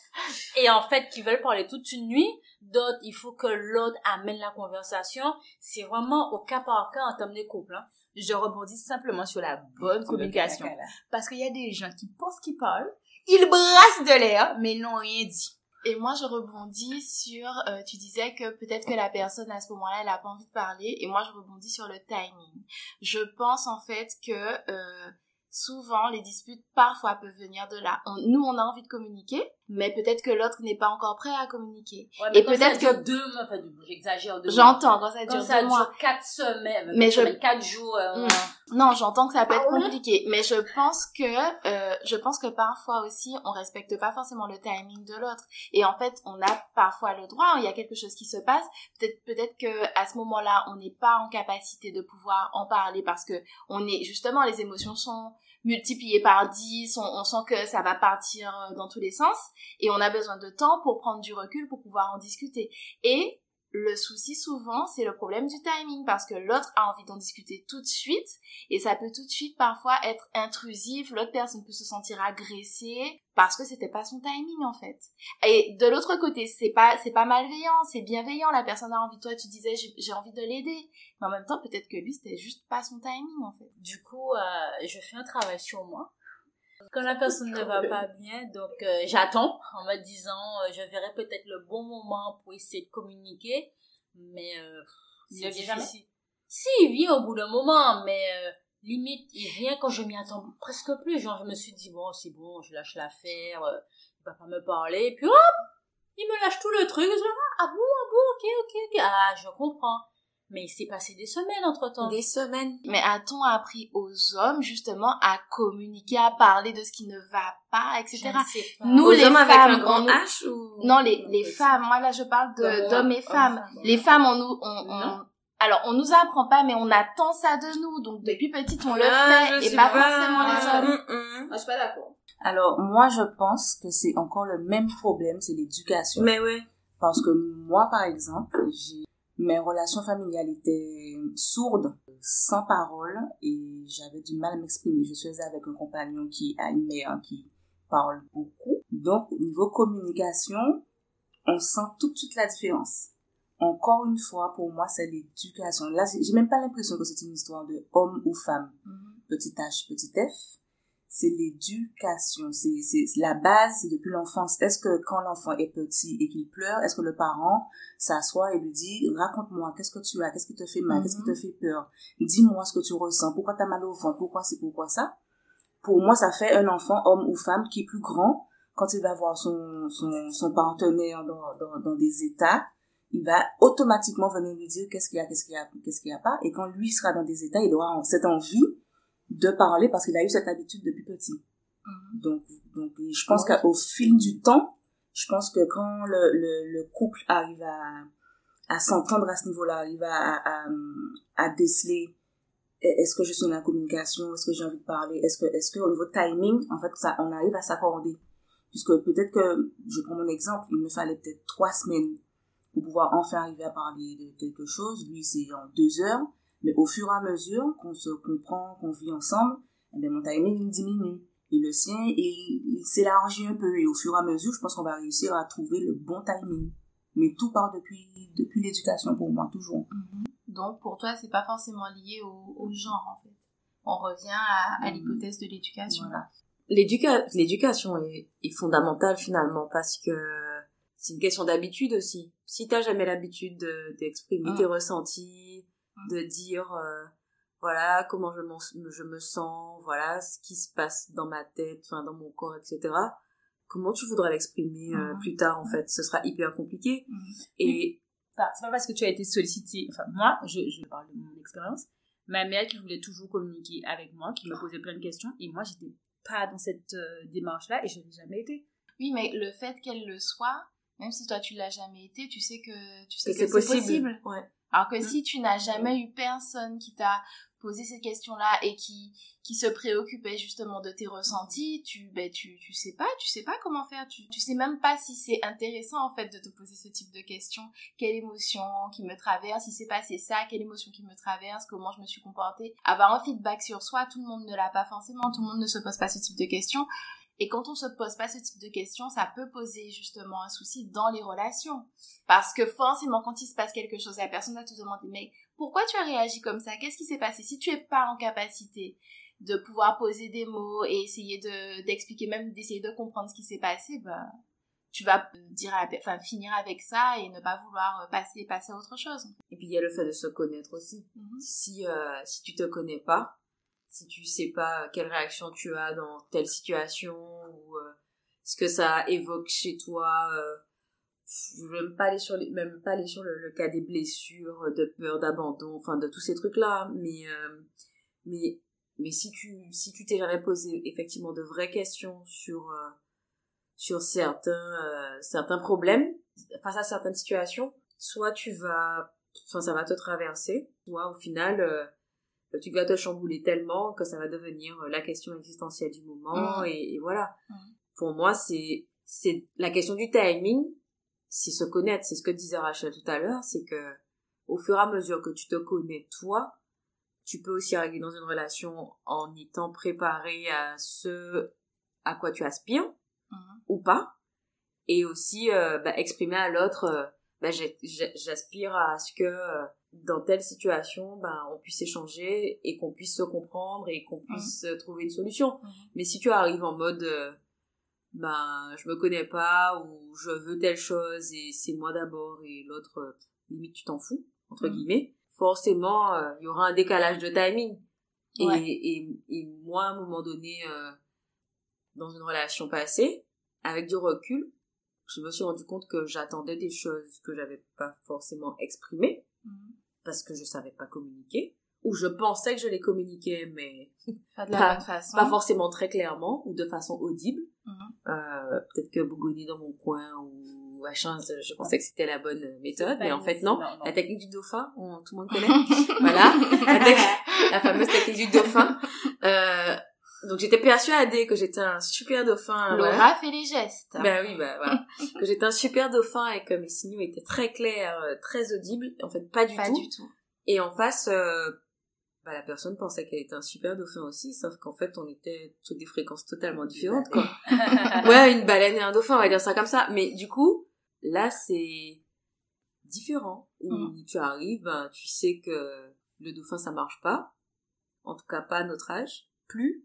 Et en fait, qui veulent parler toute une nuit. D'autres, il faut que l'autre amène la conversation. C'est vraiment au cas par cas en termes de couple. Hein. Je rebondis simplement sur la bonne communication. Parce qu'il y a des gens qui pensent qu'ils parlent, ils brassent de l'air, mais ils n'ont rien dit. Et moi, je rebondis sur, euh, tu disais que peut-être que la personne à ce moment-là, elle a pas envie de parler. Et moi, je rebondis sur le timing. Je pense en fait que euh, souvent, les disputes parfois peuvent venir de là. On- nous, on a envie de communiquer, mais peut-être que l'autre n'est pas encore prêt à communiquer. Et Et peut-être que- deux mois, enfin, j'exagère mois. J'entends quand ça Quand dure ça deux mois. dure quatre semaines, Mais je- quatre jours, euh, Mm. Non, j'entends que ça peut être Ah ouais? compliqué, mais je pense que euh, je pense que parfois aussi on respecte pas forcément le timing de l'autre et en fait on a parfois le droit, il y a quelque chose qui se passe, peut-être peut-être que à ce moment-là on n'est pas en capacité de pouvoir en parler parce que on est justement les émotions sont multipliées par 10, on, on sent que ça va partir euh, dans tous les sens et on a besoin de temps pour prendre du recul pour pouvoir en discuter. Et le souci souvent, c'est le problème du timing parce que l'autre a envie d'en discuter tout de suite et ça peut tout de suite parfois être intrusif, l'autre personne peut se sentir agressée parce que c'était pas son timing en fait. Et de l'autre côté, c'est pas c'est pas malveillant, c'est bienveillant, la personne a envie toi tu disais j'ai envie de l'aider. Mais en même temps, peut-être que lui c'était juste pas son timing en fait. Du coup, euh, je fais un travail sur moi. Quand la personne ne va pas bien, donc euh, j'attends en me disant euh, je verrai peut-être le bon moment pour essayer de communiquer, mais euh, c'est difficile. Si, il vient au bout d'un moment, mais euh, limite, il vient quand je m'y attends presque plus. Genre, je me suis dit bon, c'est bon, je lâche l'affaire, euh, il va pas me parler, et puis hop, il me lâche tout le truc. Je me dis, ah bon, ah bon, ok, ok, ok, ah je comprends. Mais il s'est passé des semaines entre temps. Des semaines. Mais a-t-on appris aux hommes justement à communiquer, à parler de ce qui ne va pas, etc. Nous, Aux les hommes femmes, avec un grand H ou Non, les, les femmes. Moi, là, je parle de- D'hommes, et femmes. Les femmes, on nous, on, on- alors, on nous apprend pas, mais on attend ça de nous. Donc, depuis petite, on le Ah, fait, et pas forcément les hommes. Moi, je suis pas d'accord. Alors, moi, je pense que c'est encore le même problème, c'est l'éducation. Mais ouais. Parce que moi, par exemple, j'ai mes relations familiales étaient sourdes, sans parole, et j'avais du mal à m'exprimer. Je suis avec un compagnon qui a une mère qui parle beaucoup. Donc, au niveau communication, on sent tout de suite la différence. Encore une fois, pour moi, c'est l'éducation. Là, j'ai même pas l'impression que c'est une histoire de homme ou femme. Petit H, petit F. C'est l'éducation. C'est, c'est la base, c'est depuis l'enfance. Est-ce que quand l'enfant est petit et qu'il pleure, est-ce que le parent s'assoit et lui dit, raconte-moi, qu'est-ce que tu as, qu'est-ce qui te fait mal, qu'est-ce qui te fait peur, dis-moi ce que tu ressens, pourquoi t'as mal au ventre, pourquoi c'est, pourquoi ça? Pour moi, ça fait un enfant, homme ou femme, qui est plus grand quand il va voir son, son, son partenaire dans, dans, dans des états. Il va automatiquement venir lui dire qu'est-ce qu'il y a, qu'est-ce qu'il y a, qu'est-ce qu'il y a pas. Et quand lui sera dans des états, il aura cette envie de parler parce qu'il a eu cette habitude depuis petit. Mhm. Donc, donc je pense qu'au fil du temps, je pense que quand le, le, le couple arrive à, à s'entendre à ce niveau-là, arrive à, à, à, à déceler est-ce que je suis dans la communication, est-ce que j'ai envie de parler, est-ce que, est-ce que au niveau timing, en fait, ça, on arrive à s'accorder. Puisque peut-être que, je prends mon exemple, il me fallait peut-être trois semaines pour pouvoir enfin arriver à parler de quelque chose. Lui, c'est en deux heures. Mais au fur et à mesure qu'on se comprend, qu'on vit ensemble, eh bien, mon timing il diminue. Et le sien, il, il s'élargit un peu. Et au fur et à mesure, je pense qu'on va réussir à trouver le bon timing. Mais tout part depuis, depuis l'éducation pour moi, toujours. Mhm. Donc, pour toi, c'est pas forcément lié au, au genre, en fait. On revient à, à Mhm. l'hypothèse de l'éducation. Voilà. L'éduca- l'éducation est, est fondamentale finalement parce que c'est une question d'habitude aussi. Si t'as jamais l'habitude de- d'exprimer Mm. tes ressentis. De dire euh, voilà comment je, je me sens, voilà ce qui se passe dans ma tête, enfin dans mon corps, etc. Comment tu voudras l'exprimer euh, Mm. plus tard en fait? Ce sera hyper compliqué. Mhm. Et Enfin, c'est pas parce que tu as été sollicité. Enfin, moi, je, je parle de mon expérience. Ma mère qui voulait toujours communiquer avec moi, qui me posait plein de questions, et moi, j'étais pas dans cette euh, démarche-là, et je l'ai jamais été. Oui, mais le fait qu'elle le soit, même si toi tu l'as jamais été, tu sais que tu sais que c'est possible. possible. Ouais. Alors que Mm. si tu n'as jamais eu personne qui t'a posé ces questions-là et qui qui se préoccupait justement de tes ressentis, tu ben tu tu sais pas, tu sais pas comment faire, tu tu sais même pas si c'est intéressant en fait de te poser ce type de questions, quelle émotion qui me traverse, si c'est passé ça, quelle émotion qui me traverse, comment je me suis comportée. Avoir un feedback sur soi, tout le monde ne l'a pas forcément, tout le monde ne se pose pas ce type de questions. Et quand on se pose pas ce type de questions, ça peut poser justement un souci dans les relations. Parce que forcément, quand il se passe quelque chose, la personne va te demander, mais pourquoi tu as réagi comme ça? Qu'est-ce qui s'est passé? Si tu es pas en capacité de pouvoir poser des mots et essayer de d'expliquer, même d'essayer de comprendre ce qui s'est passé, bah, tu vas dire à enfin, finir avec ça et ne pas vouloir euh, passer, passer à autre chose. Et puis il y a le fait de se connaître aussi. Mhm. Si euh, si tu te connais pas, si tu sais pas quelle réaction tu as dans telle situation ou euh, ce que ça évoque chez toi, euh, je même pas aller sur les, même pas aller sur le, cas des blessures, de peur d'abandon, enfin de tous ces trucs là, mais euh, mais mais si tu si tu t'es jamais posé effectivement de vraies questions sur sur certains certains problèmes face à certaines situations, soit tu vas enfin ça va te traverser, soit au final tu vas te chambouler tellement que ça va devenir euh, la question existentielle du moment Mhm. et, et voilà. Mhm. Pour moi, c'est c'est la question du timing, c'est se connaître, c'est ce que disait Rachel tout à l'heure, c'est que au fur et à mesure que tu te connais toi, tu peux aussi arriver dans une relation en étant préparé à ce à quoi tu aspires Mhm. ou pas et aussi euh, bah, exprimer à l'autre j'ai- j'aspire à ce que euh, dans telle situation bah, on puisse échanger et qu'on puisse se comprendre et qu'on puisse euh, trouver une solution Mhm. mais si tu arrives en mode ben je me connais pas ou je veux telle chose et c'est moi d'abord et l'autre limite tu t'en fous entre Mhm. guillemets forcément euh, il y aura un décalage de timing et, Ouais. et, et moi à un moment donné euh, dans une relation passée avec du recul je me suis rendu compte que j'attendais des choses que j'avais pas forcément exprimées Mhm. parce que je savais pas communiquer, ou je pensais que je les communiquais, mais Pas de la Pas- bonne façon. pas forcément très clairement ou de façon audible. Mhm. Euh, Peut-être que bougonner dans mon coin ou machin, je je pensais que c'était la bonne méthode, mais en fait non. non, non. La technique du dauphin, on- tout le monde connaît. voilà, la, la fameuse technique du dauphin. Euh, donc j'étais persuadée que j'étais un super dauphin. Laura voilà. fait les gestes. Ben oui, bah voilà. que j'étais un super dauphin et que mes signaux étaient très clairs, euh, très audibles. En fait, pas du pas tout. du tout. Et en face, euh, bah, la personne pensait qu'elle était un super dauphin aussi, sauf qu'en fait, on était sur des fréquences totalement différentes, quoi. ouais, une baleine et un dauphin, on va dire ça comme ça. Mais du coup, là, c'est différent. Où Mm. tu arrives, ben, tu sais que le dauphin, ça marche pas. En tout cas, pas à notre âge. Plus.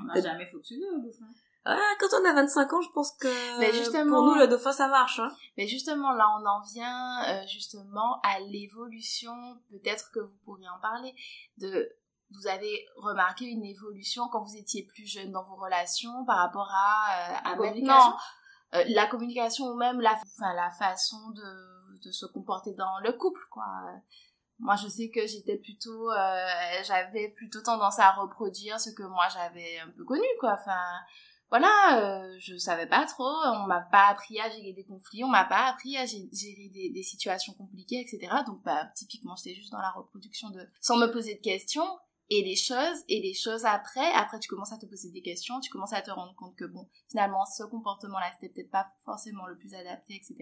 On n'a jamais fonctionné au dauphin. Ah, quand on a 25 ans, je pense que Mais justement- pour nous, le dauphin, ça marche. Hein. Mais justement, là, on en vient euh, justement à l'évolution. Peut-être que vous pourriez en parler. De, vous avez remarqué une évolution quand vous étiez plus jeune dans vos relations par rapport à, euh, à communication maintenant. Euh, la communication ou même la, enfin, la façon de, de se comporter dans le couple, quoi. Moi, je sais que j'étais plutôt, euh, j'avais plutôt tendance à reproduire ce que moi j'avais un peu connu, quoi. Enfin, voilà, euh, je savais pas trop, on m'a pas appris à gérer des conflits, on m'a pas appris à gé- gérer des, des situations compliquées, etc. Donc, bah, typiquement, j'étais juste dans la reproduction de, sans me poser de questions, et les choses, et les choses après, après tu commences à te poser des questions, tu commences à te rendre compte que bon, finalement, ce comportement-là, c'était peut-être pas forcément le plus adapté, etc.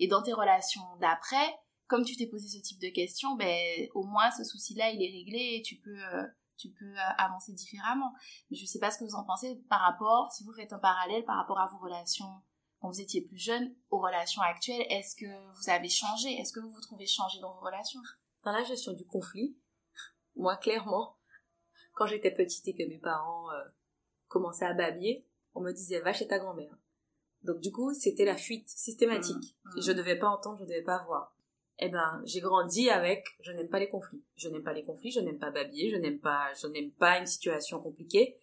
Et dans tes relations d'après, comme tu t'es posé ce type de questions, ben, au moins ce souci-là, il est réglé et tu peux, euh, tu peux euh, avancer différemment. Mais je sais pas ce que vous en pensez par rapport, si vous faites un parallèle par rapport à vos relations quand vous étiez plus jeune aux relations actuelles, est-ce que vous avez changé? Est-ce que vous vous trouvez changé dans vos relations? Dans la gestion du conflit, moi, clairement, quand j'étais petite et que mes parents euh, commençaient à babiller, on me disait va chez ta grand-mère. Donc du coup, c'était la fuite systématique. Mmh, mmh. Je devais pas entendre, je devais pas voir. Eh ben, j'ai grandi avec je n'aime pas les conflits. Je n'aime pas les conflits, je n'aime pas babiller, je n'aime pas je n'aime pas une situation compliquée.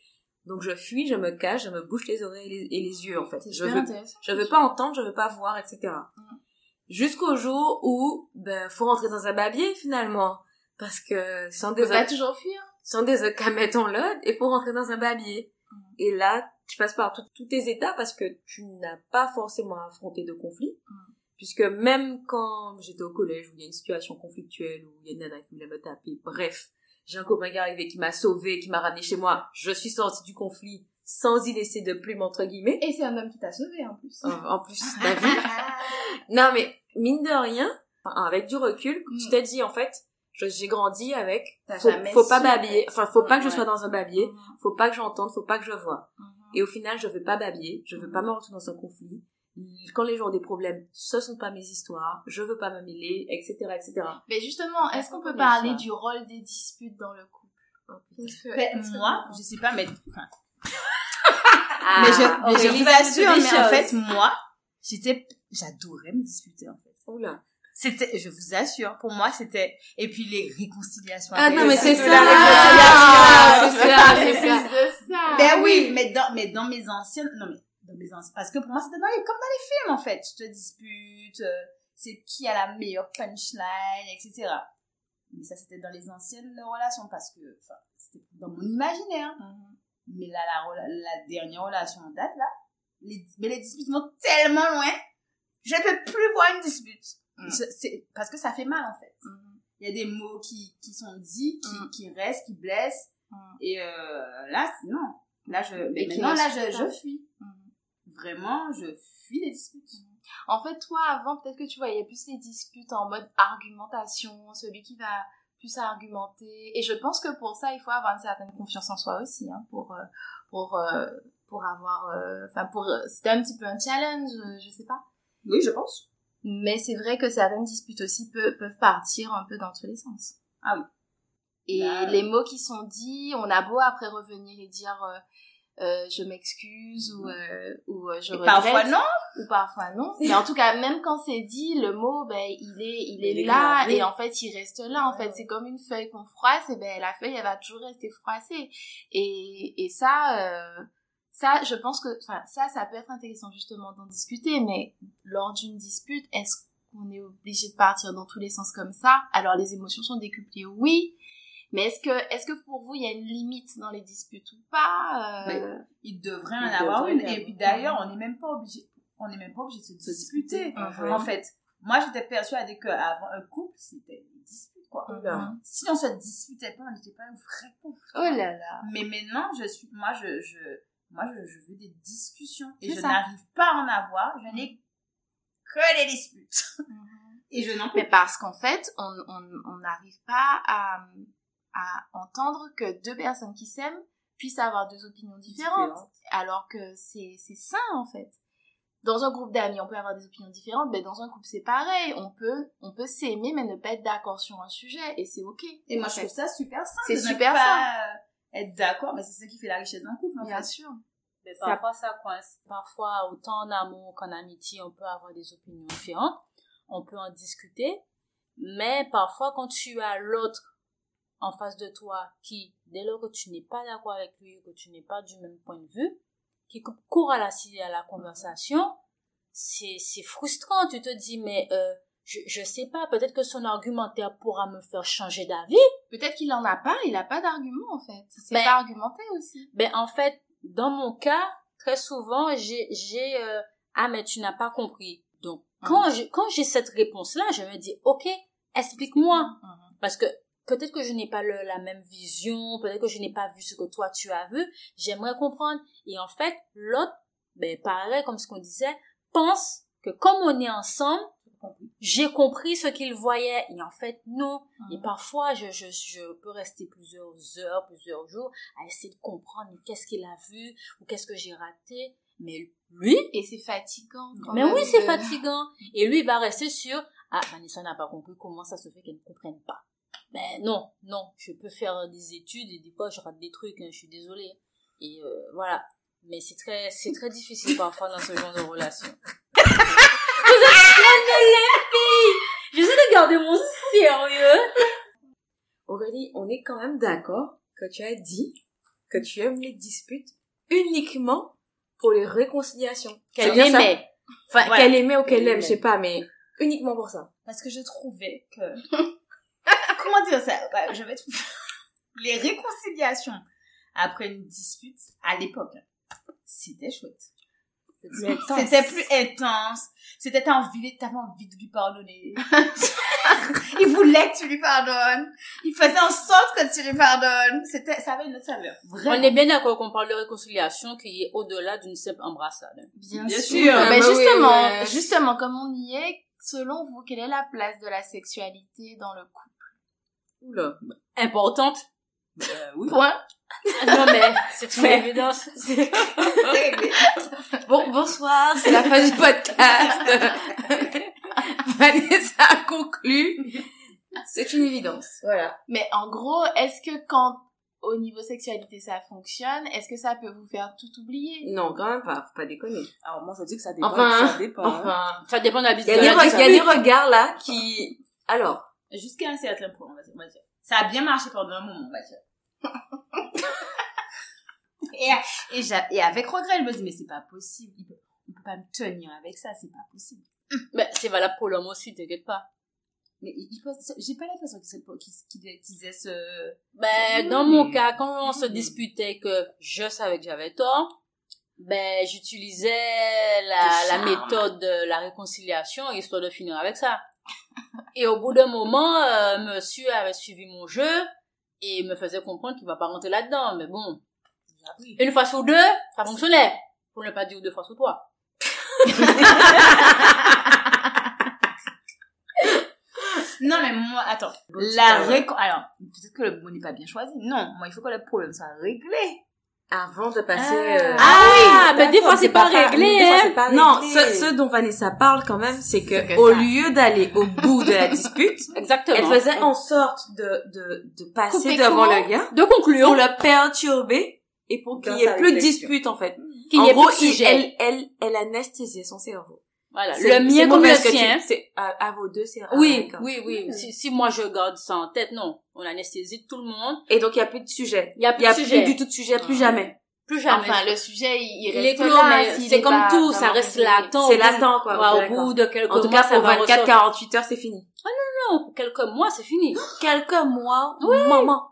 Donc je fuis, je me cache, je me bouche les oreilles et les, et les yeux en fait. Je veux je veux pas entendre, je veux pas voir, etc. Mm. Jusqu'au jour où, ben, faut rentrer dans un babier, finalement. Parce que, sans On des, pas toujours fuir. sans des camettes en load, et faut rentrer dans un babier. Mm. Et là, tu passes par tout- tous tes états parce que tu n'as pas forcément affronté de conflit. Mm. Puisque même quand j'étais au collège où il y a une situation conflictuelle, où il y a une nana qui voulait me taper, bref, j'ai un copain qui est arrivé, qui m'a sauvé, qui m'a ramené chez moi, je suis sortie du conflit sans y laisser de plume entre guillemets. Et c'est un homme qui t'a sauvé en plus. En, en plus, t'as vu Non, mais mine de rien, avec du recul, Mm. tu t'es dit en fait, j'ai grandi avec. Faut, faut pas babiller. Enfin, faut pas que je sois dans un babier. Mhm. Faut pas que j'entende. Faut pas que je vois. Mhm. Et au final, je veux pas babiller. Je veux pas me retrouver dans un conflit. Quand les gens ont des problèmes, ce sont pas mes histoires. Je veux pas me mêler, etc., etc. Mais justement, est-ce qu'on peut parler du rôle des disputes dans le couple? Que- Ben, moi, je sais pas, mais, enfin, Ah, mais je, mais je Aurélie vous assure, mais en fait, moi, j'étais, j'adorais me disputer, en fait. Oula. C'était, je vous assure, pour moi, c'était, et puis les réconciliations. Ah non, mais c'est ça, Ah, c'est ça, c'est C'est ça. plus de ça. Ben oui, mais dans, mais dans mes anciennes, non mais, dans mes anciennes, parce que pour moi, c'était dans les, comme dans les films, en fait. Tu te disputes, euh, c'est qui a la meilleure punchline, etc. Mais ça, c'était dans les anciennes relations, parce que, c'était dans mon imaginaire. Mais là, la, dernière relation en date, là, les, mais les disputes vont tellement loin, je ne peux plus voir une dispute. Mm. Parce que ça fait mal, en fait. Mhm. Il y a des mots qui, qui sont dits, qui, Mm. qui restent, qui blessent. Mm. Et euh, là, non. Là, je, mais maintenant, là, je, je fuis. Vraiment, je fuis les disputes. En fait, toi, avant, peut-être que tu voyais plus les disputes en mode argumentation, celui qui va plus argumenter. Et je pense que pour ça, il faut avoir une certaine confiance en soi aussi, hein, pour, euh, pour, euh, pour avoir, euh, enfin, pour, c'était un petit peu un challenge, je sais pas. Oui, je pense. Mais c'est vrai que certaines disputes aussi peu- peuvent partir un peu dans tous les sens. Ah oui. Et Bah, les mots qui sont dits, on a beau après revenir et dire euh, euh, je m'excuse ou, euh, ou euh, je Et regrette. parfois, non. Ou parfois non. Mais en tout cas, même quand c'est dit, le mot, ben, il est, il est Il est là gravé. et en fait, il reste là. En Ouais, fait, c'est comme une feuille qu'on froisse et ben, la feuille, elle va toujours rester froissée. Et, et ça, euh, ça, je pense que, enfin, ça, ça peut être intéressant justement d'en discuter, mais lors d'une dispute, est-ce qu'on est obligé de partir dans tous les sens comme ça? Alors les émotions sont décuplées, oui. Mais est-ce que, est-ce que pour vous, il y a une limite dans les disputes ou pas euh, Il devrait en Il avoir devrait une. Et puis d'ailleurs, on n'est même pas obligé, on n'est même pas obligé de se disputer. Mhm. En fait, moi, j'étais persuadée qu'avant un couple, c'était une dispute, quoi. Oula. Si on se disputait pas, on n'était pas un vrai couple. Oh là là. Mais maintenant, je suis, moi, je, je, moi, je, je veux des discussions. Et je n'arrive pas à en avoir. Je n'ai que des disputes. Et je n'en peux Mais parce qu'en fait, on on- on n'arrive pas à, à entendre que deux personnes qui s'aiment puissent avoir deux opinions différentes. Alors que c'est c'est sain, en fait. Dans un groupe d'amis, on peut avoir des opinions différentes, mais dans un couple, c'est pareil. On peut, on peut s'aimer, mais ne pas être d'accord sur un sujet, et c'est ok. Et moi, je trouve ça super sain. C'est super pas euh, être d'accord, mais c'est ça qui fait la richesse d'un couple, en Bien fait. sûr. Mais parfois, ça coince. Parfois, autant en amour qu'en amitié, on peut avoir des opinions différentes. On peut en discuter. Mais parfois, quand tu as l'autre en face de toi qui, dès lors que tu n'es pas d'accord avec lui, que tu n'es pas du même point de vue, qui cou- court à la, à la conversation, c'est, c'est frustrant. Tu te dis, mais, euh, je, je sais pas, peut-être que son argumentaire pourra me faire changer d'avis. Peut-être qu'il en a pas, il a pas d'argument, en fait. C'est Ben- pas argumenté aussi. Ben en fait, dans mon cas, très souvent, j'ai j'ai euh, ah mais tu n'as pas compris. Donc quand j'ai quand j'ai cette réponse là, je me dis OK, explique-moi parce que peut-être que je n'ai pas le- la même vision, peut-être que je n'ai pas vu ce que toi tu as vu, j'aimerais comprendre et en fait, l'autre ben pareil comme ce qu'on disait, pense que comme on est ensemble, j'ai compris ce qu'il voyait et en fait non et parfois, je, je, je peux rester plusieurs heures, plusieurs jours à essayer de comprendre qu'est-ce qu'il a vu ou qu'est-ce que j'ai raté. Mais lui, Et c'est fatigant. quand mais même oui, c'est de- fatigant. Et lui, il va rester sur ah, Vanessa n'a pas compris comment ça se fait qu'elle ne comprenne pas. Mais non, non, je peux faire des études et des fois je rate des trucs, hein, je suis désolée. Et euh, voilà. Mais c'est très, c'est très difficile parfois dans ce genre de relation. Vous êtes plein de J'essaie de garder mon sérieux. Aurélie, on est quand même d'accord que tu as dit que tu aimes les disputes uniquement pour les réconciliations. Qu'elle aimait. Enfin, Ouais. qu'elle aimait ou qu'elle aime, je sais pas, mais uniquement pour ça. Parce que je trouvais que... Comment dire ça? Ouais, Je vais. Les réconciliations après une dispute, à l'époque, c'était chouette. C'était plus intense. C'était envie, t'avais envie de lui pardonner. il voulait que tu lui pardonnes. Il faisait en sorte que tu lui pardonnes. C'était, ça avait une autre saveur. Vraiment. On est bien d'accord qu'on parle de réconciliation qui est au-delà d'une simple embrassade. Bien, Bien sûr. sûr. Ben bah oui, justement, ouais. justement, comme on y est, selon vous, quelle est la place de la sexualité dans le couple? Oula. Importante. Euh, oui. Point. non mais, c'est une Mais- évidence. Bon, bonsoir, c'est la fin du podcast. Vanessa a conclu. C'est une évidence. Voilà. Mais en gros, est-ce que quand au niveau sexualité ça fonctionne, est-ce que ça peut vous faire tout oublier? Non, quand même pas, faut pas déconner. Alors moi je dis que ça dépend. Enfin, ça dépend. hein. Enfin, Ça dépend de la il y a de des, la re- il y a des dispute. regards là qui... Alors, Jusqu'à un certain point, on va dire. on va dire. Ça a bien marché pendant un moment, on va dire. et, et, j'a- et avec regret, je me dis, mais c'est pas possible. On peut pas me tenir avec ça, c'est pas possible. Mais c'est valable pour l'homme aussi, t'inquiète pas. Mais j'ai pas l'impression qu'il qu'il qu'il qu'il disait ce... Ben, dans mon cas, quand on se disputait que je savais que j'avais tort, ben, j'utilisais la, la méthode de la réconciliation histoire de finir avec ça. Et au bout d'un moment, euh, monsieur avait suivi mon jeu et me faisait comprendre qu'il va pas rentrer là-dedans. Mais bon, une fois sur deux, ça fonctionnait. Pour ne pas dire deux fois sur trois. Non, mais moi, attends. La. Alors, peut-être que le mot n'est pas bien choisi. Non, moi, il faut que le problème soit réglé. Avant de passer... Ah. euh, Ah, mais des fois, c'est pas mais réglé, hein. pas Non, ce, ce dont Vanessa parle quand même, c'est que, au ça. lieu d'aller au bout de la dispute, Exactement. elle faisait en sorte de, de, de passer Couper devant court. le gars de conclure pour le perturber et pour qu'il Dans y ait plus de dispute en fait. qu'il en y ait gros, plus de sujet. elle, elle, elle anesthésiait son cerveau. Voilà. Le mien comme le sien. C'est à, à vos deux, c'est ah, Oui, oui, oui. Si, si moi je garde ça en tête, non. On anesthésie tout le monde. Et donc il y a plus de sujet. Il y a plus y a de sujet. plus du tout de sujet, plus Ah. jamais. plus jamais. Enfin, le sujet, il, il il est reste clos, là. c'est est comme tout, ça reste latent. C'est latent, quoi. Ouais, au bout de quelques En tout mois, cas, pour va ressortir. 24-48 heures, c'est fini. Non, pour quelques mois, c'est fini. Quelques mois, maman.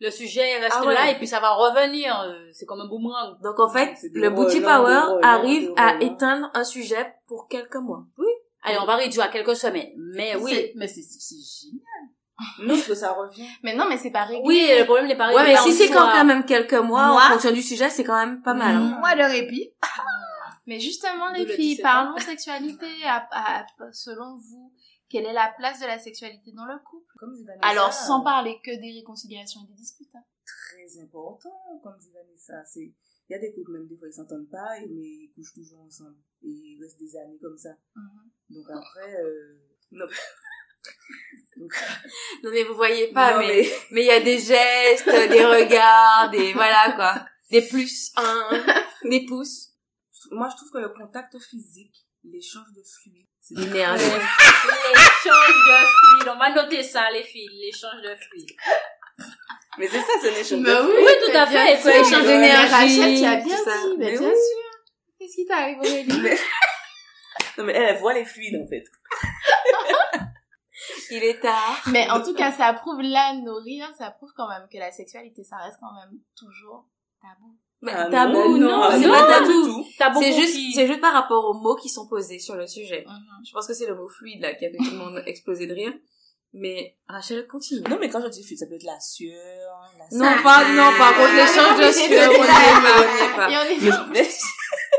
Le sujet reste Ah ouais. là et puis ça va revenir. euh, C'est comme un boomerang. Donc en fait, le booty relents, power relents, arrive à relents. éteindre un sujet pour quelques mois. Allez, on va réduire à quelques semaines. Mais oui. Mais c'est génial. Non, parce que ça revient. Mais non, mais c'est pas réglé. Oui, le problème n'est pas Ouais, réglé mais en si c'est quand quand même quelques mois, Moi- en fonction du sujet, c'est quand même pas mal. hein. Moi, le répit. Mais justement, les le filles, 17 ans. parlons sexualité. À, à- selon vous, quelle est la place de la sexualité dans le couple? Comme dit Vanessa, Alors, sans euh, parler que des réconciliations et des disputes. hein. très important, comme dit Vanessa. C'est, il y a des couples, même des fois, ils s'entendent pas, et- mais ils couchent toujours ensemble. Et ils restent des années comme ça. Mhm. Donc après, euh, non. Donc, Non mais vous voyez pas, non, mais mais il y a des gestes, des regards, des voilà quoi, des plus un, des pouces, moi, je trouve que le contact physique, l'échange de fluides, c'est l'énergie. L'échange de fluides. On va noter ça, les filles. L'échange de fluides. Mais c'est ça, c'est l'échange Bah de oui, Oui, tout à fait. Échanger Mais d'énergie. Rachel, tu as bien dit, mais bien sûr. Qu'est-ce qui t'arrive, Aurélie Non, mais elle, elle voit les fluides, en fait. Il est tard. Mais en tout cas, ça prouve là, nourrir, ça prouve quand même que la sexualité, ça reste quand même toujours tabou. Mais Ah, tabou, non, ah, c'est non, pas pas tabou. beaucoup C'est juste, qui- c'est juste par rapport aux mots qui sont posés sur le sujet. Mhm. Je pense que c'est le mot fluide là qui a fait tout le monde exploser de rire. Mais Rachel continue. Non, mais quand je dis fluide, ça peut être la sueur, la Non, pas, non, par contre, Ah, l'échange mais de sueur, on n'y la- est pas, on n'y est pas. Et on est... Mais-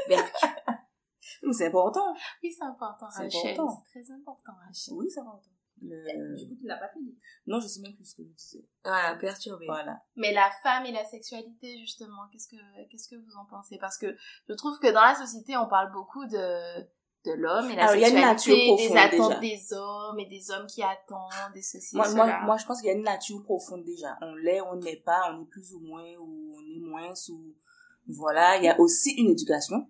Mais c'est important. Oui, c'est important, Rachel. C'est très important, Rachel. Oui, c'est important. Le- Du coup, tu l'as pas fini. Non, je sais même plus ce que je disais. Voilà, perturbé. Voilà. Mais la femme et la sexualité, justement, qu'est-ce que, qu'est-ce que vous en pensez? Parce que je trouve que dans la société, on parle beaucoup de, de l'homme et la Alors, il y a une sexualité, nature des profonde, attentes déjà. des hommes et des hommes qui attendent, des ceci, Moi, moi, moi, je pense qu'il y a une nature profonde déjà. On l'est, on n'est pas, on est plus ou moins, ou on est moins, ou voilà. Il y a aussi une éducation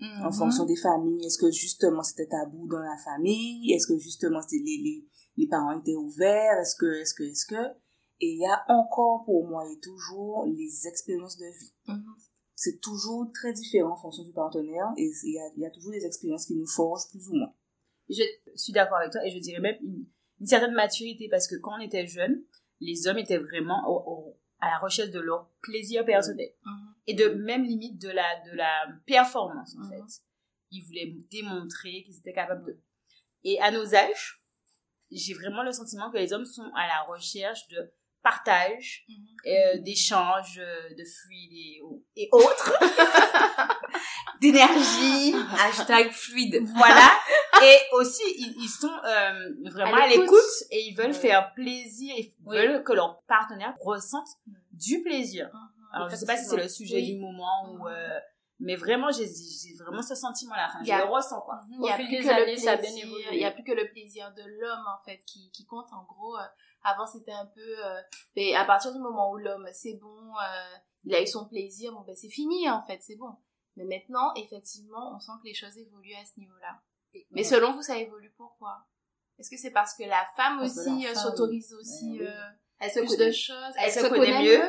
en Mhm. fonction des familles. Est-ce que justement c'était tabou dans la famille? Est-ce que justement les, les, les parents étaient ouverts? Est-ce que, est-ce que, est-ce que? Et il y a encore pour moi et toujours les expériences de vie. Mhm. C'est toujours très différent en fonction du partenaire et il y a, il y a toujours des expériences qui nous forgent plus ou moins. Je suis d'accord avec toi et je dirais même une, une certaine maturité parce que quand on était jeune, les hommes étaient vraiment au- au- à la recherche de leur plaisir personnel Mhm. et de même limite de la de la performance en Mhm. fait. Ils voulaient démontrer qu'ils étaient capables de. Et à nos âges, j'ai vraiment le sentiment que les hommes sont à la recherche de partage, Mhm. euh, d'échange euh, de fluides et, et autres, d'énergie, Hashtag fluide. voilà. Et aussi, ils, ils sont euh, vraiment À l'écoute. et ils veulent Ouais. faire plaisir, ils Oui. veulent que leur partenaire ressente du plaisir. Mhm. Alors, je sais pas si c'est le sujet Oui. du moment ou... euh, mais vraiment, j'ai vraiment ce sentiment-là. Enfin, je a- le ressens, quoi. Il n'y a plus que le années, plaisir. y a plus que le plaisir de l'homme en fait qui, qui compte. En gros, euh, avant c'était un peu. euh, mais à partir du moment où l'homme c'est bon, euh, il a eu son plaisir, bon ben c'est fini en fait, c'est bon. Mais maintenant, effectivement, on sent que les choses évoluent à ce niveau-là. Mais selon vous, ça évolue pourquoi Est-ce que c'est parce que la femme Parce aussi euh, s'autorise aussi euh, Elle se plus de choses? Elle se connaît mieux.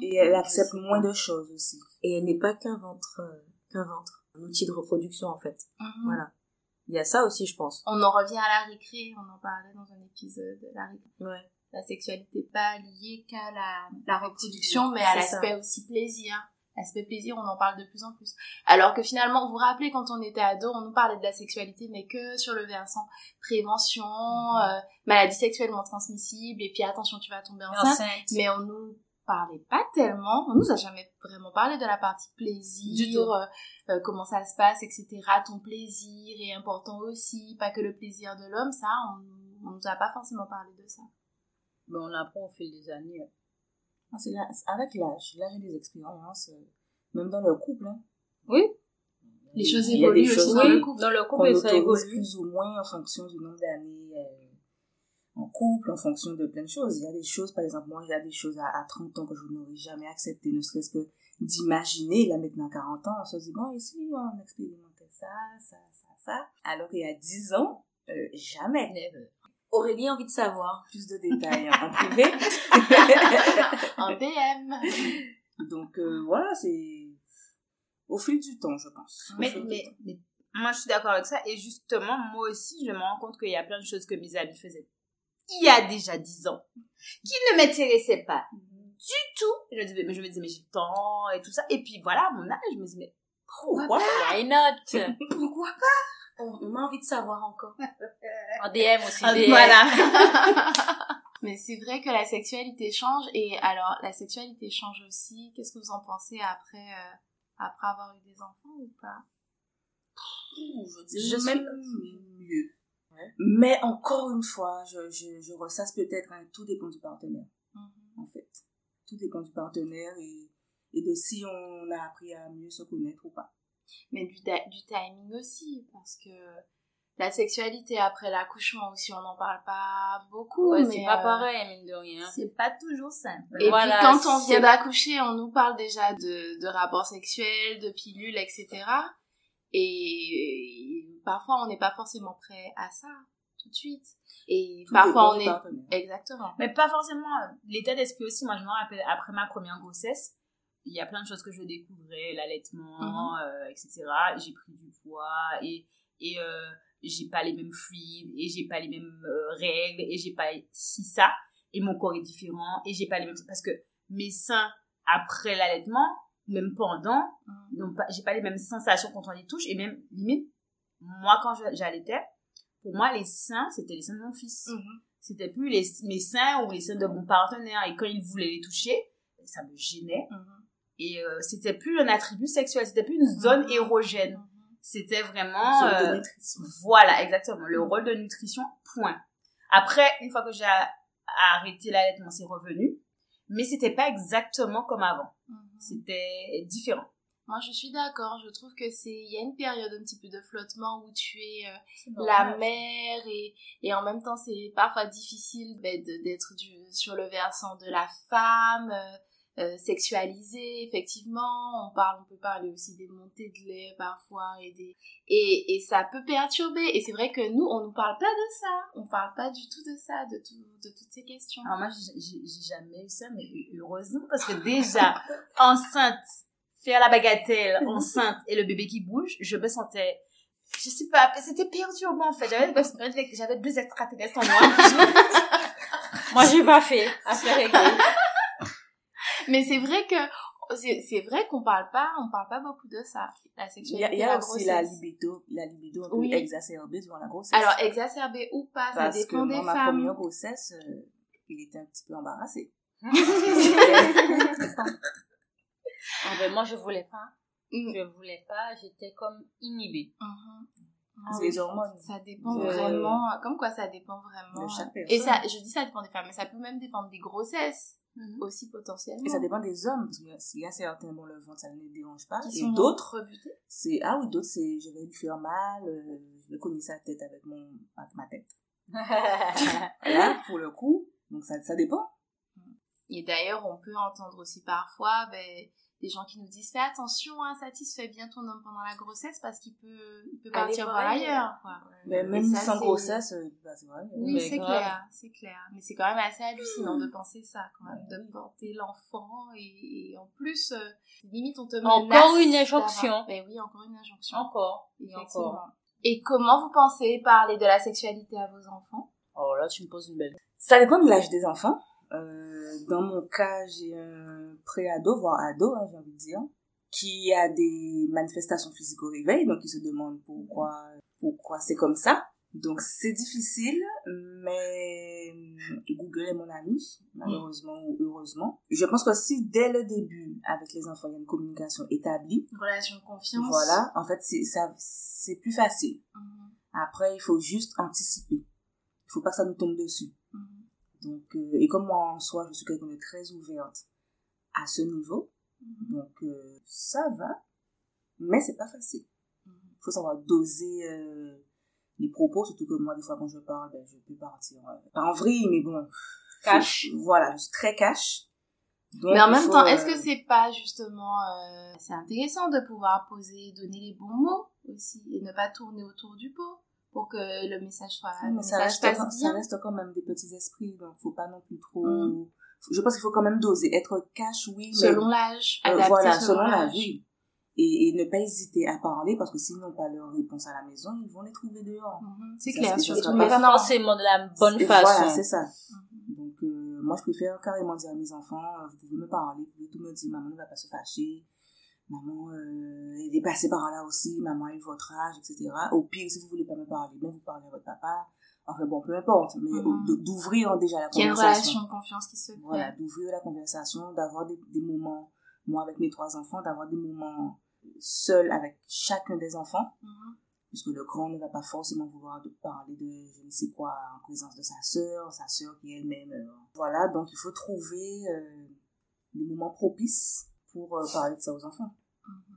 Et elle accepte moins de choses aussi. Et elle n'est pas qu'un ventre, euh, qu'un ventre. Un outil de reproduction, en fait. Mhm. Voilà. Il y a ça aussi, je pense. On en revient à la récré, on en parlait dans un épisode de la récré. Ouais. la sexualité pas liée qu'à la, la reproduction, mais à l'aspect aussi plaisir. L'aspect plaisir, on en parle de plus en plus. Alors que finalement, vous vous rappelez, quand on était ado, on nous parlait de la sexualité, mais que sur le versant prévention, euh, maladie sexuellement transmissible, et puis attention, tu vas tomber enceinte. Enceinte. Mais on nous parlait pas tellement, on nous a jamais vraiment parlé de la partie plaisir, Du tout. euh, euh, comment ça se passe, etc. Ton plaisir est important aussi, pas que le plaisir de l'homme, ça, on, on nous a pas forcément parlé de ça. Mais on apprend au fil des années. Ah, c'est avec l'âge, l'âge et les expériences, euh, même dans le couple. Hein. Oui. Les choses Il y a des évoluent aussi choses dans le couple. Dans le couple, ça évolue. plus ou moins en fonction du nombre d'années euh, en couple, en fonction de plein de choses. Il y a des choses, par exemple, moi, il y a des choses à, à 30 ans que je n'aurais jamais accepté, ne serait-ce que d'imaginer, là, maintenant, à 40 ans, on se dit, bon, ici, on expérimentait ça, ça, ça, ça? Alors qu'il y a 10 ans, euh, jamais. Aurélie a envie de savoir. Plus de détails en privé. En DM. Donc, euh, voilà, c'est, Au fil du temps, je pense. Mais, mais, temps. mais moi, je suis d'accord avec ça. Et justement, moi aussi, je me rends compte qu'il y a plein de choses que mes amis faisaient il y a déjà 10 ans qui ne m'intéressaient pas du tout. Je me disais, mais je me disais, mais j'ai le temps et tout ça. Et puis voilà, à mon âge, je me disais, mais pourquoi pas? Why not? Pourquoi pas? On, on a envie de savoir encore. En DM aussi. Ah, DM. Voilà. Mais c'est vrai que la sexualité change et alors la sexualité change aussi. Qu'est-ce que vous en pensez après euh, après avoir eu des enfants ou pas? Ouh, je Je dirais suis- même mieux. Mais encore une fois, je, je, je ressasse peut-être, hein, tout dépend du partenaire, en fait. Tout dépend du partenaire et, et de si on a appris à mieux se connaître ou pas. Mais du, du timing aussi parce que la sexualité après l'accouchement aussi on n'en parle pas beaucoup. Ouais, mais, c'est pas euh, pareil, mine de rien. C'est pas toujours simple. Et Voilà, puis quand on vient d'accoucher, on nous parle déjà de, de rapports sexuels, de pilules, etc. Et, et parfois on n'est pas forcément prêt à ça tout de suite. Et Tout parfois on est exactement. Mais pas forcément euh, l'état d'esprit aussi. Moi, je me rappelle, après ma première grossesse, il y a plein de choses que je découvrais, l'allaitement, euh, etc. J'ai pris du poids et, et euh, j'ai pas les mêmes fluides et j'ai pas les mêmes euh, règles et j'ai pas si ça. Et mon corps est différent et j'ai pas les mêmes... Parce que mes seins, après l'allaitement, même pendant, Mhm. n'ont pas- j'ai pas les mêmes sensations quand on les touche et même, limite, moi, quand j'allaitais, pour moi, les seins, c'était les seins de mon fils Mhm. c'était plus les, mes seins ou les seins de mon partenaire et quand il voulait les toucher ça me gênait Mhm. Et euh, c'était plus un attribut sexuel c'était plus une zone Mhm. érogène c'était vraiment Zone de euh, nutrition. voilà exactement le rôle de nutrition point après une fois que j'ai arrêté l'allaitement c'est revenu mais c'était pas exactement comme avant Mhm. c'était différent Moi, je suis d'accord. Je trouve que c'est, il y a une période un petit peu de flottement où tu es euh, la mère et, et en même temps, c'est parfois difficile ben, d'être sur le versant de la femme, euh, euh, sexualisée, effectivement. On parle, on peut parler aussi des montées de lait parfois et des, et, et ça peut perturber. Et c'est vrai que nous, on nous parle pas de ça. On parle pas du tout de ça, de tout, de toutes ces questions. Alors moi, j'ai jamais eu ça, mais heureusement, parce que déjà, enceinte, faire la bagatelle, enceinte, et le bébé qui bouge, je me sentais, je sais pas, c'était perturbant, en fait. J'avais j'avais deux extraterrestres en moi. Moi, j'ai pas fait. Affaire réglée. Mais c'est vrai que, c'est vrai qu'on parle pas, on parle pas beaucoup de ça. La sexualité, il y a la aussi la libido, la libido un peu Oui. exacerbée durant la grossesse. Alors, exacerbé ou pas, ça que dépend des moi, ma femmes. première grossesse, euh, il était un petit peu embarrassé. Ah ben, moi, je voulais pas. Mm. Je voulais pas. J'étais comme inhibée. Mhm. C'est les hormones. Ça dépend Euh, vraiment, comme quoi ça dépend vraiment. de chaque Et ça, je dis ça dépend des femmes, mais ça peut même dépendre des grossesses aussi potentiellement. Et ça dépend des hommes, parce qu'il y a- s'il y a certains, bon, le ventre, ça ne les dérange pas. Qui Et d'autres, rebutés. c'est, ah oui, d'autres, c'est, je vais lui faire mal, euh, je vais cogner sa tête avec mon, avec ma tête. Là, pour le coup, donc ça, ça dépend. Et d'ailleurs, on peut entendre aussi parfois ben, des gens qui nous disent fais attention, hein, satisfais bien ton homme pendant la grossesse parce qu'il peut, il peut partir voir ailleurs. quoi. Mais Et même ça, sans grossesse, bah, c'est vrai. Oui, c'est clair, c'est clair. Mais c'est quand même assez hallucinant de penser ça, quand même, de porter l'enfant et, et en plus, euh, limite, on te Encore menace une injonction. Ben oui, encore une injonction. Encore. Effectivement. Encore. Et comment vous pensez parler de la sexualité à vos enfants? Oh là, tu me poses une belle. Ça dépend de l'âge des enfants. Euh, dans mon cas, j'ai un pré-ado, voire ado, hein, j'ai envie de dire, qui a des manifestations physiques au réveil, donc il se demande pourquoi, pourquoi c'est comme ça. Donc c'est difficile, mais Google est mon ami, malheureusement ou heureusement. Je pense que si dès le début, avec les enfants, il y a une communication établie, relation de confiance voilà, en fait, c'est ça, c'est plus facile. Mhm, Après, il faut juste anticiper. Il faut pas que ça nous tombe dessus. Mhm. Et comme moi en soi, je suis quelqu'un de très ouverte à ce niveau, Mhm. donc euh, ça va, mais c'est pas facile. Mhm. Il faut savoir doser euh, les propos, surtout que moi, des fois, quand je parle, ben, je peux partir, euh, pas en vrille, mais bon. Cash. faut- Voilà, je suis très cash. Donc, Mais en même faut, temps, est-ce euh, que c'est pas justement, c'est intéressant de pouvoir poser, donner les bons mots aussi et ne pas tourner autour du pot? Pour que le message soit, le mais ça message reste, passe quand- ça bien. reste quand même des petits esprits, donc faut pas non plus trop... Mm. Je pense qu'il faut quand même doser. Être cash, oui, Selon l'âge, Euh, voilà, selon l'âge. oui. et, et ne pas hésiter à parler parce que s'ils n'ont pas leur réponse à la maison, ils vont les trouver dehors. Mhm, C'est clair, surtout Mais forcément de la bonne façon. Voilà, c'est ça. Donc, euh, moi, je préfère carrément dire à mes enfants, euh, vous pouvez me parler, vous pouvez tout me dire, maman ne va pas se fâcher, maman, euh, elle est passée par là aussi, maman a eu votre âge, etc. Au pire, si vous voulez pas me parler, ben, vous parlez à votre papa. Enfin bon, peu importe, mais Mhm. d'ouvrir déjà la y a une conversation. relation de confiance qui se crée. Voilà, d'ouvrir la conversation, d'avoir des, des moments, moi avec mes trois enfants, d'avoir des moments seuls avec chacun des enfants Mhm. puisque le grand ne va pas forcément vouloir de parler de je ne sais quoi en présence de sa sœur, sa sœur qui elle-même. euh, voilà, donc il faut trouver euh, des moments propices pour euh, parler de ça aux enfants. Mhm.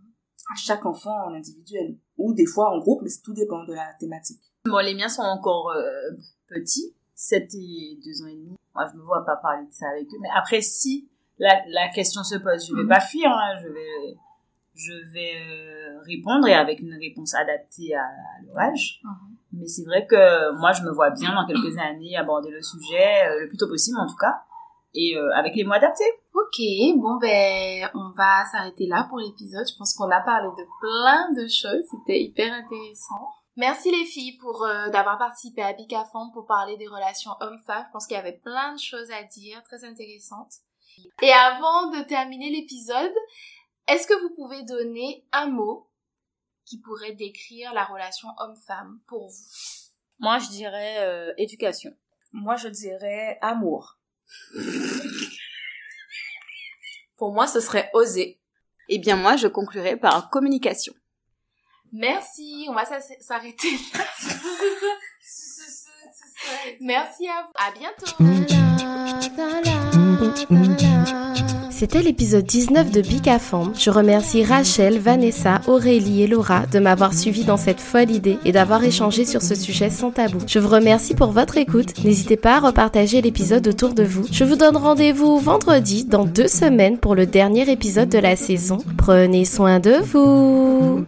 À chaque enfant en individuel, ou des fois en groupe, mais tout dépend de la thématique. Bon, les miens sont encore euh, petits, 7 et 2 ans et demi. Moi, je me vois pas parler de ça avec eux. Mais après, si la, la question se pose, je vais pas fuir, hein, je vais, je vais euh, répondre et avec une réponse adaptée à, à leur âge. Mhm. Mais c'est vrai que moi, je me vois bien dans quelques années aborder le sujet, euh, le plus tôt possible en tout cas, et euh, avec les mots adaptés. Ok, bon ben on va s'arrêter là pour l'épisode. Je pense qu'on a parlé de plein de choses, c'était hyper intéressant. Merci les filles pour euh, d'avoir participé à Bicafon pour parler des relations hommes-femmes. Je pense qu'il y avait plein de choses à dire, très intéressantes. Et avant de terminer l'épisode, est-ce que vous pouvez donner un mot qui pourrait décrire la relation homme-femme pour vous? Moi, je dirais euh, éducation. Moi, je dirais amour. Pour moi, ce serait oser. Eh bien, moi, je conclurai par communication. Merci, on va s'arrêter là. Merci à vous. À bientôt. C'était l'épisode 19 de Bicafam. Je remercie Rachel, Vanessa, Aurélie et Laura de m'avoir suivi dans cette folle idée et d'avoir échangé sur ce sujet sans tabou. Je vous remercie pour votre écoute. N'hésitez pas à repartager l'épisode autour de vous. Je vous donne rendez-vous vendredi dans deux semaines pour le dernier épisode de la saison. Prenez soin de vous.